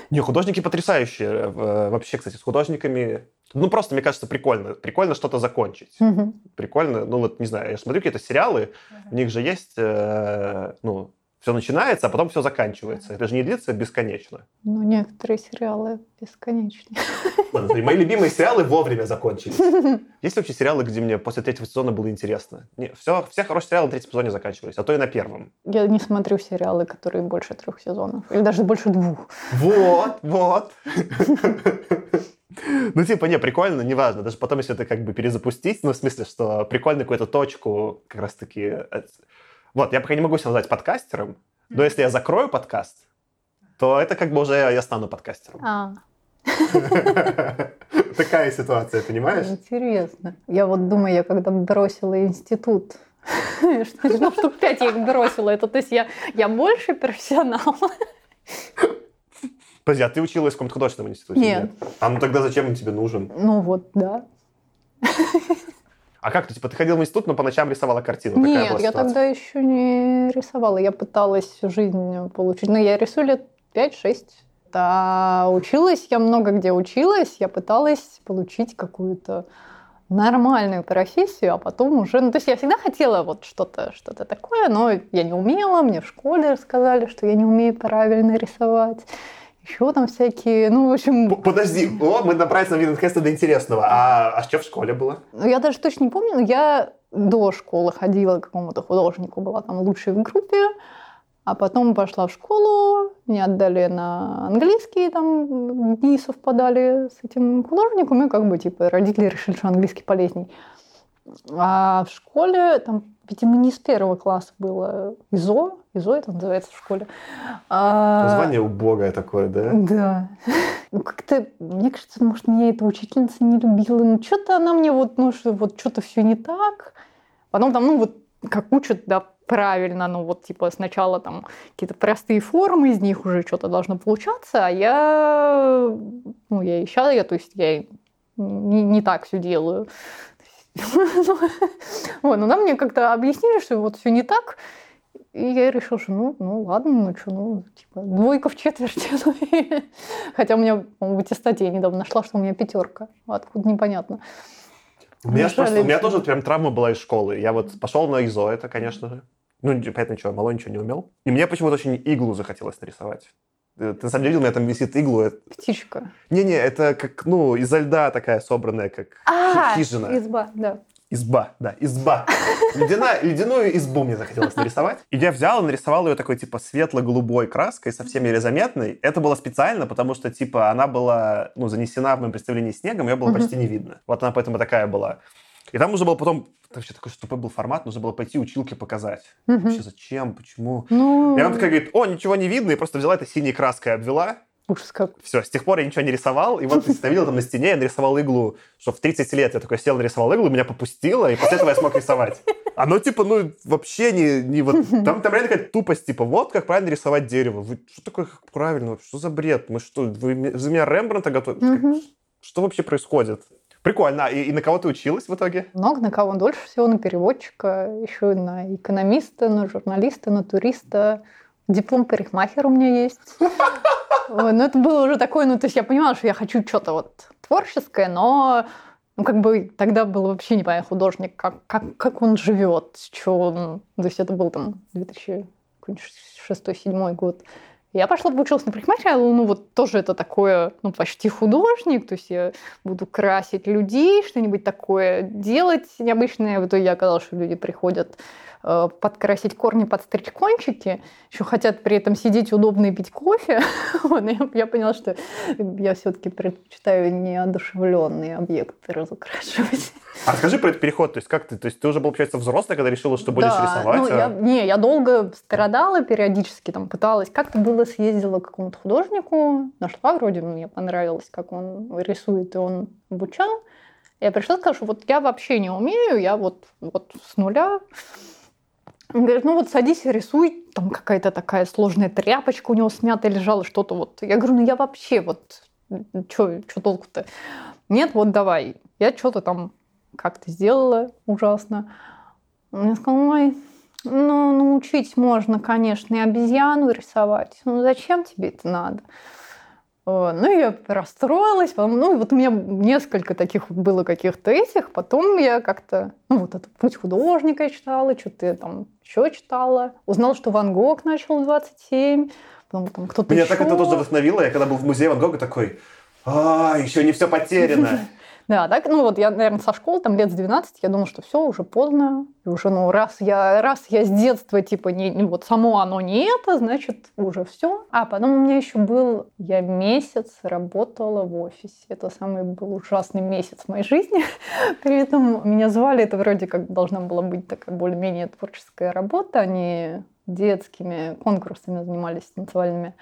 Не, художники потрясающие. Э, Вообще, кстати, с художниками... Ну, просто, мне кажется, прикольно. Прикольно что-то закончить. Мгм. Прикольно. Ну, вот, не знаю, я смотрю какие-то сериалы, у них же есть, э, ну, все начинается, а потом все заканчивается. Это же не длится бесконечно. Ну, некоторые сериалы бесконечные. Ладно, мои любимые сериалы вовремя закончились. Есть вообще сериалы, где мне после третьего сезона было интересно? Не, все, все хорошие сериалы на третьем сезоне заканчивались, а то и на первом. Я не смотрю сериалы, которые больше трех сезонов. Или даже больше двух. Вот, вот. Ну, типа, не, прикольно, неважно. Даже потом, если это как бы перезапустить, ну, в смысле, что прикольно какую-то точку как раз-таки... Вот, я пока не могу себя назвать подкастером, но если я закрою подкаст, то это как бы уже я стану подкастером. А, Такая ситуация, понимаешь? интересно. Я вот думаю, я когда бросила институт, что ну, штук пять я их бросила. Это то есть я, я больше профессионал. Подожди, а ты училась в каком-то художественном институте? Нет. А ну тогда зачем он тебе нужен? Ну вот, да. А как ты, типа, ты ходила в институт, но по ночам рисовала картину? Такая Нет, я ситуация? тогда еще не рисовала. Я пыталась всю жизнь получить. Ну, я рисую лет 5-6. А училась я много где училась. Я пыталась получить какую-то нормальную профессию, а потом уже... Ну, то есть я всегда хотела вот что-то что такое, но я не умела. Мне в школе рассказали, что я не умею правильно рисовать. Еще там всякие... Ну, в общем... Подожди, о, мы добрались наконец-то до интересного. А, а что в школе было? Ну, я даже точно не помню, но я до школы ходила к какому-то художнику, была там лучшей в группе, а потом пошла в школу, меня отдали на английский, там дни совпадали с этим художником, и как бы, типа, родители решили, что английский полезней. А в школе, там, видимо, не с первого класса было ИЗО, ИЗО это называется в школе. А, Название убогое такое, да? да. Ну, как-то, мне кажется, может, меня эта учительница не любила. Ну, что-то она мне вот, ну, что вот что-то все не так. Потом там, ну, вот как учат, да, правильно, ну, вот, типа, сначала там какие-то простые формы, из них уже что-то должно получаться, а я, ну, я и сейчас, я, то есть, я не, не так все делаю. Вот, но нам мне как-то объяснили, что вот все не так, и я решила, что ну, ну ладно, ну что, ну, типа, двойка в четверти. Ну, Хотя у меня, в аттестате я недавно нашла, что у меня пятерка. Откуда непонятно. У меня, просто, у меня тоже прям травма была из школы. Я вот пошел на ИЗО, это, конечно же. Ну, понятно, ничего, мало ничего не умел. И мне почему-то очень иглу захотелось нарисовать. Э, Ты на самом деле видел, у меня там висит иглу. Это- Птичка. Не-не, это как, ну, изо льда такая собранная, как А, хи- хижина. изба, да. Изба, да, изба. Ледяная, ледяную избу мне захотелось нарисовать. И я взял и нарисовал ее такой, типа, светло-голубой краской, совсем еле заметной. Это было специально, потому что, типа, она была, ну, занесена в моем представлении снегом, ее было почти не видно. Вот она поэтому такая была. И там нужно было потом там вообще такой тупой был формат, нужно было пойти училке показать. Мгм. Вообще зачем, почему? Ну, И она такая говорит, о, ничего не видно, и просто взяла это синей краской обвела. ужас как. Все, с тех пор я ничего не рисовал. И вот ты видел там на стене, я нарисовал иглу, что в 30 лет я такой сел, нарисовал иглу, меня попустило, и после этого я смог рисовать. Оно типа, ну, вообще не, не вот... Там, там реально какая-то тупость, типа, вот как правильно рисовать дерево. Вы, что такое как правильно? Что за бред? Мы что, вы, за меня Рембранта готовите? Что вообще происходит? Прикольно. А И, и на кого ты училась в итоге? Много на кого дольше всего на переводчика, еще и на экономиста, на журналиста, на туриста. Диплом парикмахера у меня есть. Но это было уже такое, ну, то есть я понимала, что я хочу что-то вот творческое, но ну, как бы тогда был вообще непонятно художник, как, как, как он живет, что он... То есть это был там 2006-2007 год. Я пошла поучилась на парикмахера, ну вот тоже это такое, ну почти художник, то есть я буду красить людей, что-нибудь такое делать необычное. В итоге я оказалось, что люди приходят подкрасить корни, подстричь кончики, еще хотят при этом сидеть удобно и пить кофе. Я, я поняла, что я все-таки предпочитаю неодушевленные объекты разукрашивать. А расскажи про этот переход. То есть как ты? То есть ты уже, получается, взрослая, когда решила, что будешь Да, рисовать? ну, а- я, не, я долго страдала периодически, там пыталась. Как-то было съездила к какому-то художнику, нашла вроде, мне понравилось, как он рисует, и он обучал. Я пришла и сказала, что вот я вообще не умею, я вот, вот с нуля. Он говорит, ну вот садись и рисуй. Там какая-то такая сложная тряпочка у него смятая лежала, что-то вот. Я говорю, ну я вообще вот, что толку-то? Нет, вот давай. Я что-то там как-то сделала ужасно. Он мне сказал, ой, ну, научить можно, конечно, и обезьяну рисовать. Ну, зачем тебе это надо? О, Ну, я расстроилась. Потом, ну, вот у меня несколько таких было каких-то этих. Потом я как-то, ну, вот этот «Путь художника» читала, что-то я там еще читала. Узнала, что Ван Гог начал в 27. Потом там кто-то Меня еще. так это тоже вдохновило. Я когда был в музее Ван Гога такой, а, еще не все потеряно. Да, так, ну вот я, наверное, со школы, там лет с 12, я думала, что все, уже поздно. И уже, ну, раз я, раз я с детства, типа, не, не- вот само оно не это, значит, уже все. А потом у меня еще был, я месяц работала в офисе. Это самый был ужасный месяц в моей жизни. При этом меня звали, это вроде как должна была быть такая более-менее творческая работа. Они детскими конкурсами занимались танцевальными.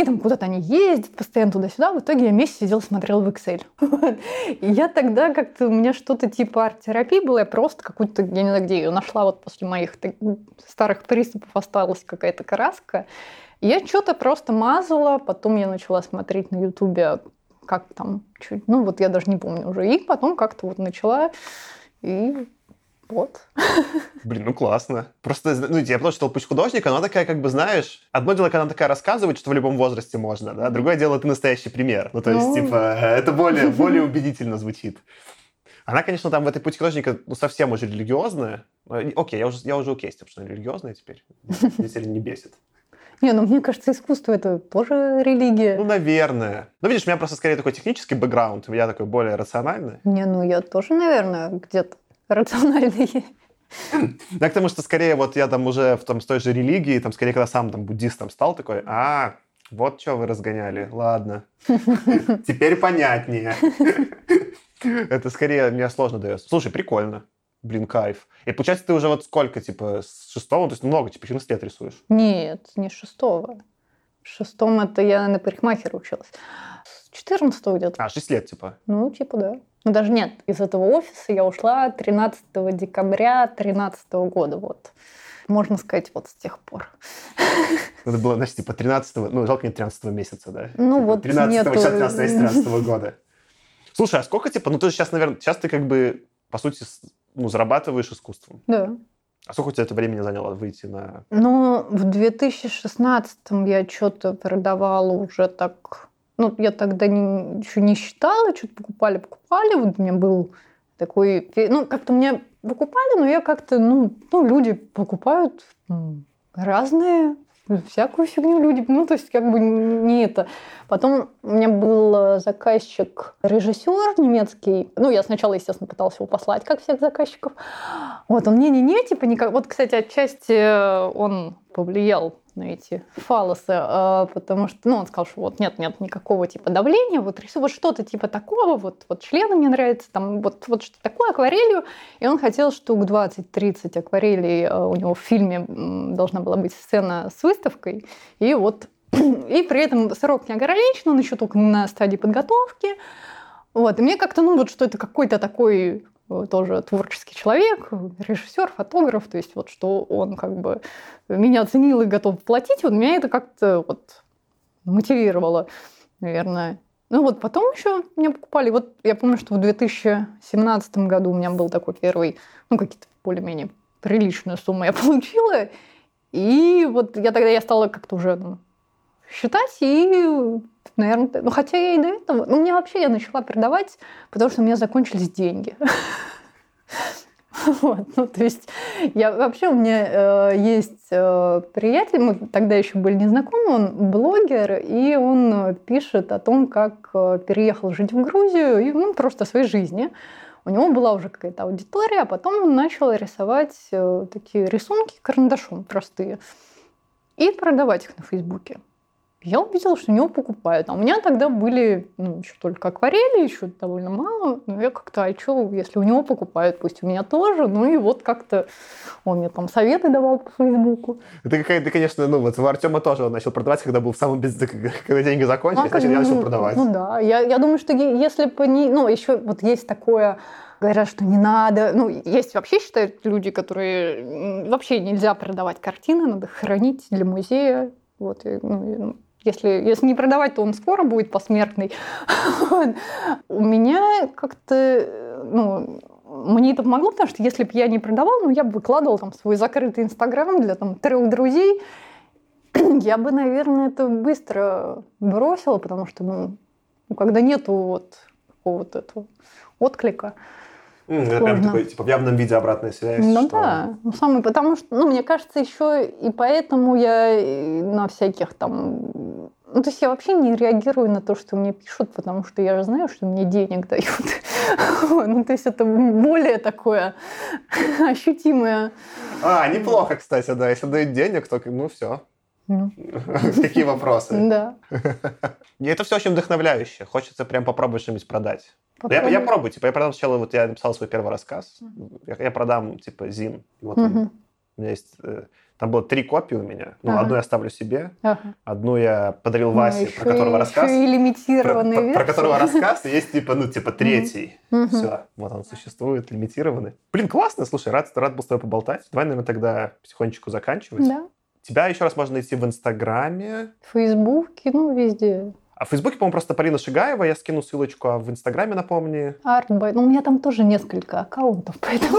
И там куда-то они ездят постоянно туда-сюда. В итоге я месяц сидела, смотрела в Excel. И я тогда как-то, у меня что-то типа арт-терапии было, я просто какую-то, я не знаю, где ее нашла, вот после моих старых приступов осталась какая-то краска. Я что-то просто мазала, потом я начала смотреть на Ютубе, как там, чуть, ну вот я даже не помню уже. И потом как-то вот начала, и вот. Блин, ну классно. Просто, ну, я потому что пусть художника, она такая, как бы, знаешь, одно дело, когда она такая рассказывает, что в любом возрасте можно, да, другое дело, ты настоящий пример. Ну, то есть, Ну. типа, это более, более убедительно звучит. Она, конечно, там в этой пути художника ну, совсем уже религиозная. Э, Окей, я уже, я уже окей с тем, что она религиозная теперь. Меня теперь не бесит. Не, ну мне кажется, искусство это тоже религия. Ну, наверное. Ну, видишь, у меня просто скорее такой технический бэкграунд, я такой более рациональный. Не, ну я тоже, наверное, где-то рациональный. Я к тому, что скорее вот я там уже в том, с той же религии, там скорее когда сам там буддистом стал, такой, а, вот что вы разгоняли, ладно. Теперь понятнее. Это скорее мне сложно дается. Слушай, прикольно. Блин, кайф. И получается, ты уже вот сколько, типа, с шестого, то есть много, типа, 14 лет рисуешь? Нет, не с шестого. В шестом это я на парикмахера училась. С 14 где-то. А, 6 лет, типа. Ну, типа, да. Ну, даже нет. Из этого офиса я ушла 13 декабря 13 года. Вот. Можно сказать, вот с тех пор. Это было, значит, типа 13 ну, жалко нет 13 месяца, да? Ну, Типа, вот 13 нету. сейчас 13 из 13 года. Слушай, а сколько, типа, ну, ты сейчас, наверное, сейчас ты как бы, по сути, ну, зарабатываешь искусством. Да. А сколько у тебя это времени заняло выйти на... Ну, в 2016 я что-то продавала уже так... Ну, я тогда не- еще не считала, что-то покупали, покупали. Вот у меня был такой... Ну, как-то мне покупали, но я как-то... Ну, ну люди покупают разные, всякую фигню люди. Ну, то есть, как бы не это. Потом у меня был э, заказчик, режиссер немецкий. Ну, я сначала, естественно, пыталась его послать, как всех заказчиков. Вот, он не-не-не, типа никак. Вот, кстати, отчасти э, он повлиял на эти фалосы, э, потому что, ну, он сказал, что вот нет, нет никакого типа давления, вот рисую вот что-то типа такого, вот, вот члены мне нравятся, там вот, вот что такое, акварелью, и он хотел штук 20-30 акварелей, э, у него в фильме должна была быть сцена с выставкой, и вот, и при этом срок не ограничен, он еще только на стадии подготовки, вот, и мне как-то, ну, вот что это какой-то такой тоже творческий человек, режиссер, фотограф, то есть вот что он как бы меня оценил и готов платить, вот меня это как-то вот мотивировало, наверное. Ну вот потом еще мне покупали. Вот я помню, что в 2017 году у меня был такой первый, ну какие-то более-менее приличную сумму я получила. И вот я тогда я стала как-то уже ну, считать и, наверное, ну хотя я и до этого, ну мне вообще я начала продавать, потому что у меня закончились деньги. Вот, ну, то есть я вообще у меня э, есть э, приятель, мы тогда еще были незнакомы, он блогер, и он пишет о том, как э, переехал жить в Грузию, и ну, просто о своей жизни. У него была уже какая-то аудитория, а потом он начал рисовать э, такие рисунки карандашом простые и продавать их на Фейсбуке. Я увидела, что у него покупают. А у меня тогда были ну, еще только акварели, еще довольно мало. Но я как-то, а что, если у него покупают, пусть у меня тоже. Ну и вот как-то он мне там советы давал по Фейсбуку. Это какая-то, конечно, ну вот у Артема тоже он начал продавать, когда был в самом без... когда деньги закончились, а, значит, я начал продавать. Ну да, я, я думаю, что если бы не... Ну, еще вот есть такое говорят, что не надо. Ну, есть вообще считают люди, которые вообще нельзя продавать картины, надо хранить для музея. Вот, и, ну, если, если не продавать, то он скоро будет посмертный. У меня как-то, ну, мне это помогло, потому что если бы я не продавал, ну, я бы выкладывал там свой закрытый Инстаграм для там трех друзей, я бы, наверное, это быстро бросила, потому что, ну, когда нету вот какого-то этого отклика, Mm, прям такой, типа, в явном виде обратная связь. Ну что... да, ну, самый, потому что, ну, мне кажется, еще и поэтому я на всяких там... Ну, то есть я вообще не реагирую на то, что мне пишут, потому что я же знаю, что мне денег дают. ну, то есть это более такое ощутимое. А, неплохо, кстати, да. Если дают денег, то, ну, все. Ну. Какие вопросы? Да. Это все очень вдохновляюще. Хочется прям попробовать что-нибудь продать. Я, я пробую. Типа, я продам сначала, вот я написал свой первый рассказ. Я, я продам, типа, Зин. Вот он. У меня есть... Э, там было три копии у меня. Ну, ага. одну я оставлю себе, ага. одну я подарил ну, Васе, про которого и, рассказ. Еще и лимитированный про, про, про которого рассказ, есть типа, ну, типа третий. Все, вот он существует, лимитированный. Блин, классно, слушай, рад, рад был с тобой поболтать. Давай, наверное, тогда потихонечку заканчивать. Да. Тебя еще раз можно найти в Инстаграме. В Фейсбуке, ну, везде. А в Фейсбуке, по-моему, просто Полина Шигаева, я скину ссылочку, а в Инстаграме напомни. Art by. Ну, у меня там тоже несколько аккаунтов, поэтому...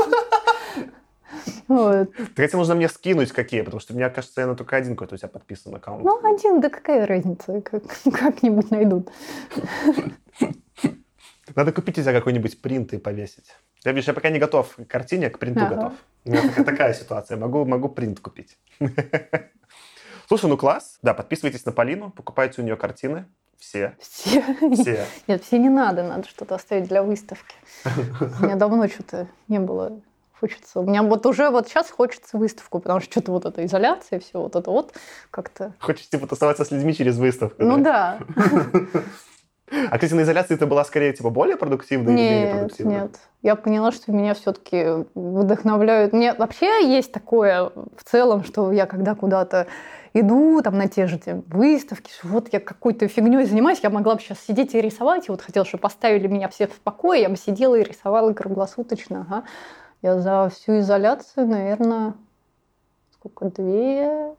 Вот. Так тебе нужно мне скинуть какие, потому что мне кажется, я на только один какой-то у тебя подписан аккаунт. Ну, один, да какая разница, как, как-нибудь найдут. Надо купить у тебя какой-нибудь принт и повесить. Я, видишь, я пока не готов к картине, к принту ага. готов. У меня такая, такая ситуация. Могу, могу принт купить. Слушай, ну класс. Да, подписывайтесь на Полину, покупайте у нее картины. Все. Все? Все. Нет, все не надо, надо что-то оставить для выставки. У меня давно что-то не было. Хочется. У меня вот уже вот сейчас хочется выставку, потому что что-то вот эта изоляция, все вот это вот как-то... Хочется типа тусоваться с людьми через выставку, Ну да. А, кстати, на изоляции ты была скорее типа более продуктивной нет, или менее продуктивной? Нет, Я поняла, что меня все-таки вдохновляют. Мне вообще есть такое в целом, что я когда куда-то иду там на те же те выставки, вот я какой-то фигней занимаюсь, я могла бы сейчас сидеть и рисовать, и вот хотела, чтобы поставили меня все в покое, я бы сидела и рисовала круглосуточно. Ага. Я за всю изоляцию, наверное, сколько, две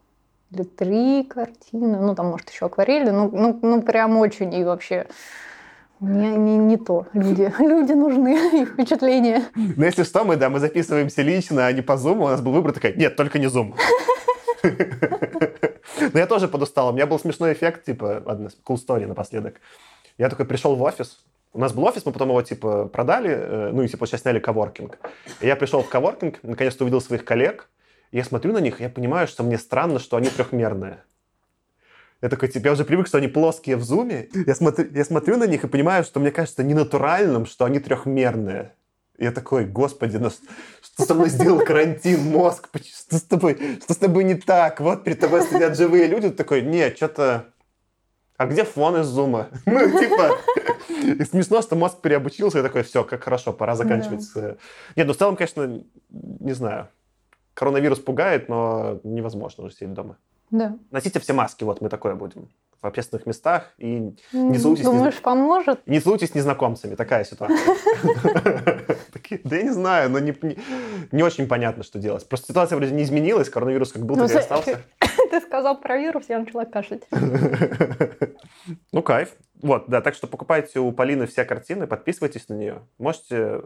или три картины, ну, там, может, еще акварели, ну, ну, ну прям очень, и вообще не, не, не то. Люди, люди нужны, и впечатления. Ну, если что, мы, да, мы записываемся лично, а не по Zoom. У нас был выбор такой, нет, только не Zoom. Но я тоже подустал. У меня был смешной эффект, типа, одна cool story напоследок. Я такой пришел в офис, у нас был офис, мы потом его, типа, продали, э, ну, и, типа, сейчас сняли коворкинг. И я пришел в коворкинг, наконец-то увидел своих коллег, я смотрю на них, и я понимаю, что мне странно, что они трехмерные. Я такой, типа, я уже привык, что они плоские в зуме. Я смотрю, я смотрю на них и понимаю, что мне кажется ненатуральным, что они трехмерные. Я такой, господи, ну, что со мной сделал карантин, мозг? Что с тобой, что с тобой не так? Вот перед тобой сидят живые люди. Ты такой, нет, что-то... А где фон из зума? Ну, типа, и смешно, что мозг переобучился, и такой, все, как хорошо, пора заканчивать. Да. Нет, ну в целом, конечно, не знаю. Коронавирус пугает, но невозможно уже сидеть дома. Да. Носите все маски, вот мы такое будем в общественных местах и не целуйтесь... Думаешь, поможет? Не целуйтесь с незнакомцами, такая ситуация. Да я не знаю, но не очень понятно, что делать. Просто ситуация вроде не изменилась, коронавирус как был, так и остался. Ты сказал про вирус, я начала кашлять. Ну, кайф. Вот, да, так что покупайте у Полины все картины, подписывайтесь на нее. Можете,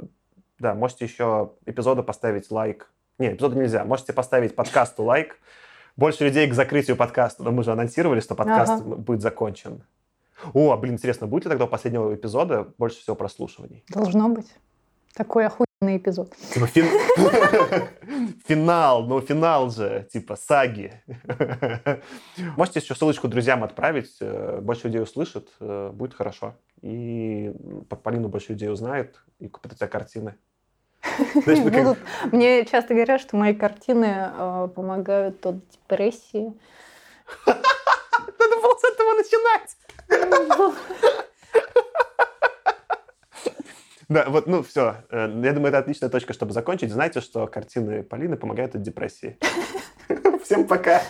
да, можете еще эпизоду поставить лайк. Не, эпизоду нельзя. Можете поставить подкасту лайк, больше людей к закрытию подкаста. Но мы же анонсировали, что подкаст ага. будет закончен. О, блин, интересно, будет ли тогда у последнего эпизода больше всего прослушиваний? Должно быть. Такой охуенный эпизод. Типа фин... финал, ну финал же, типа саги. Можете еще ссылочку друзьям отправить, э, больше людей услышат, э, будет хорошо. И под Полину больше людей узнает и купит у тебя картины. Будут... Мне часто говорят, что мои картины э, помогают от депрессии. Надо было с этого начинать. Да, вот, ну, все. Э, я думаю, это отличная точка, чтобы закончить. Знаете, что картины Полины помогают от депрессии. Всем пока.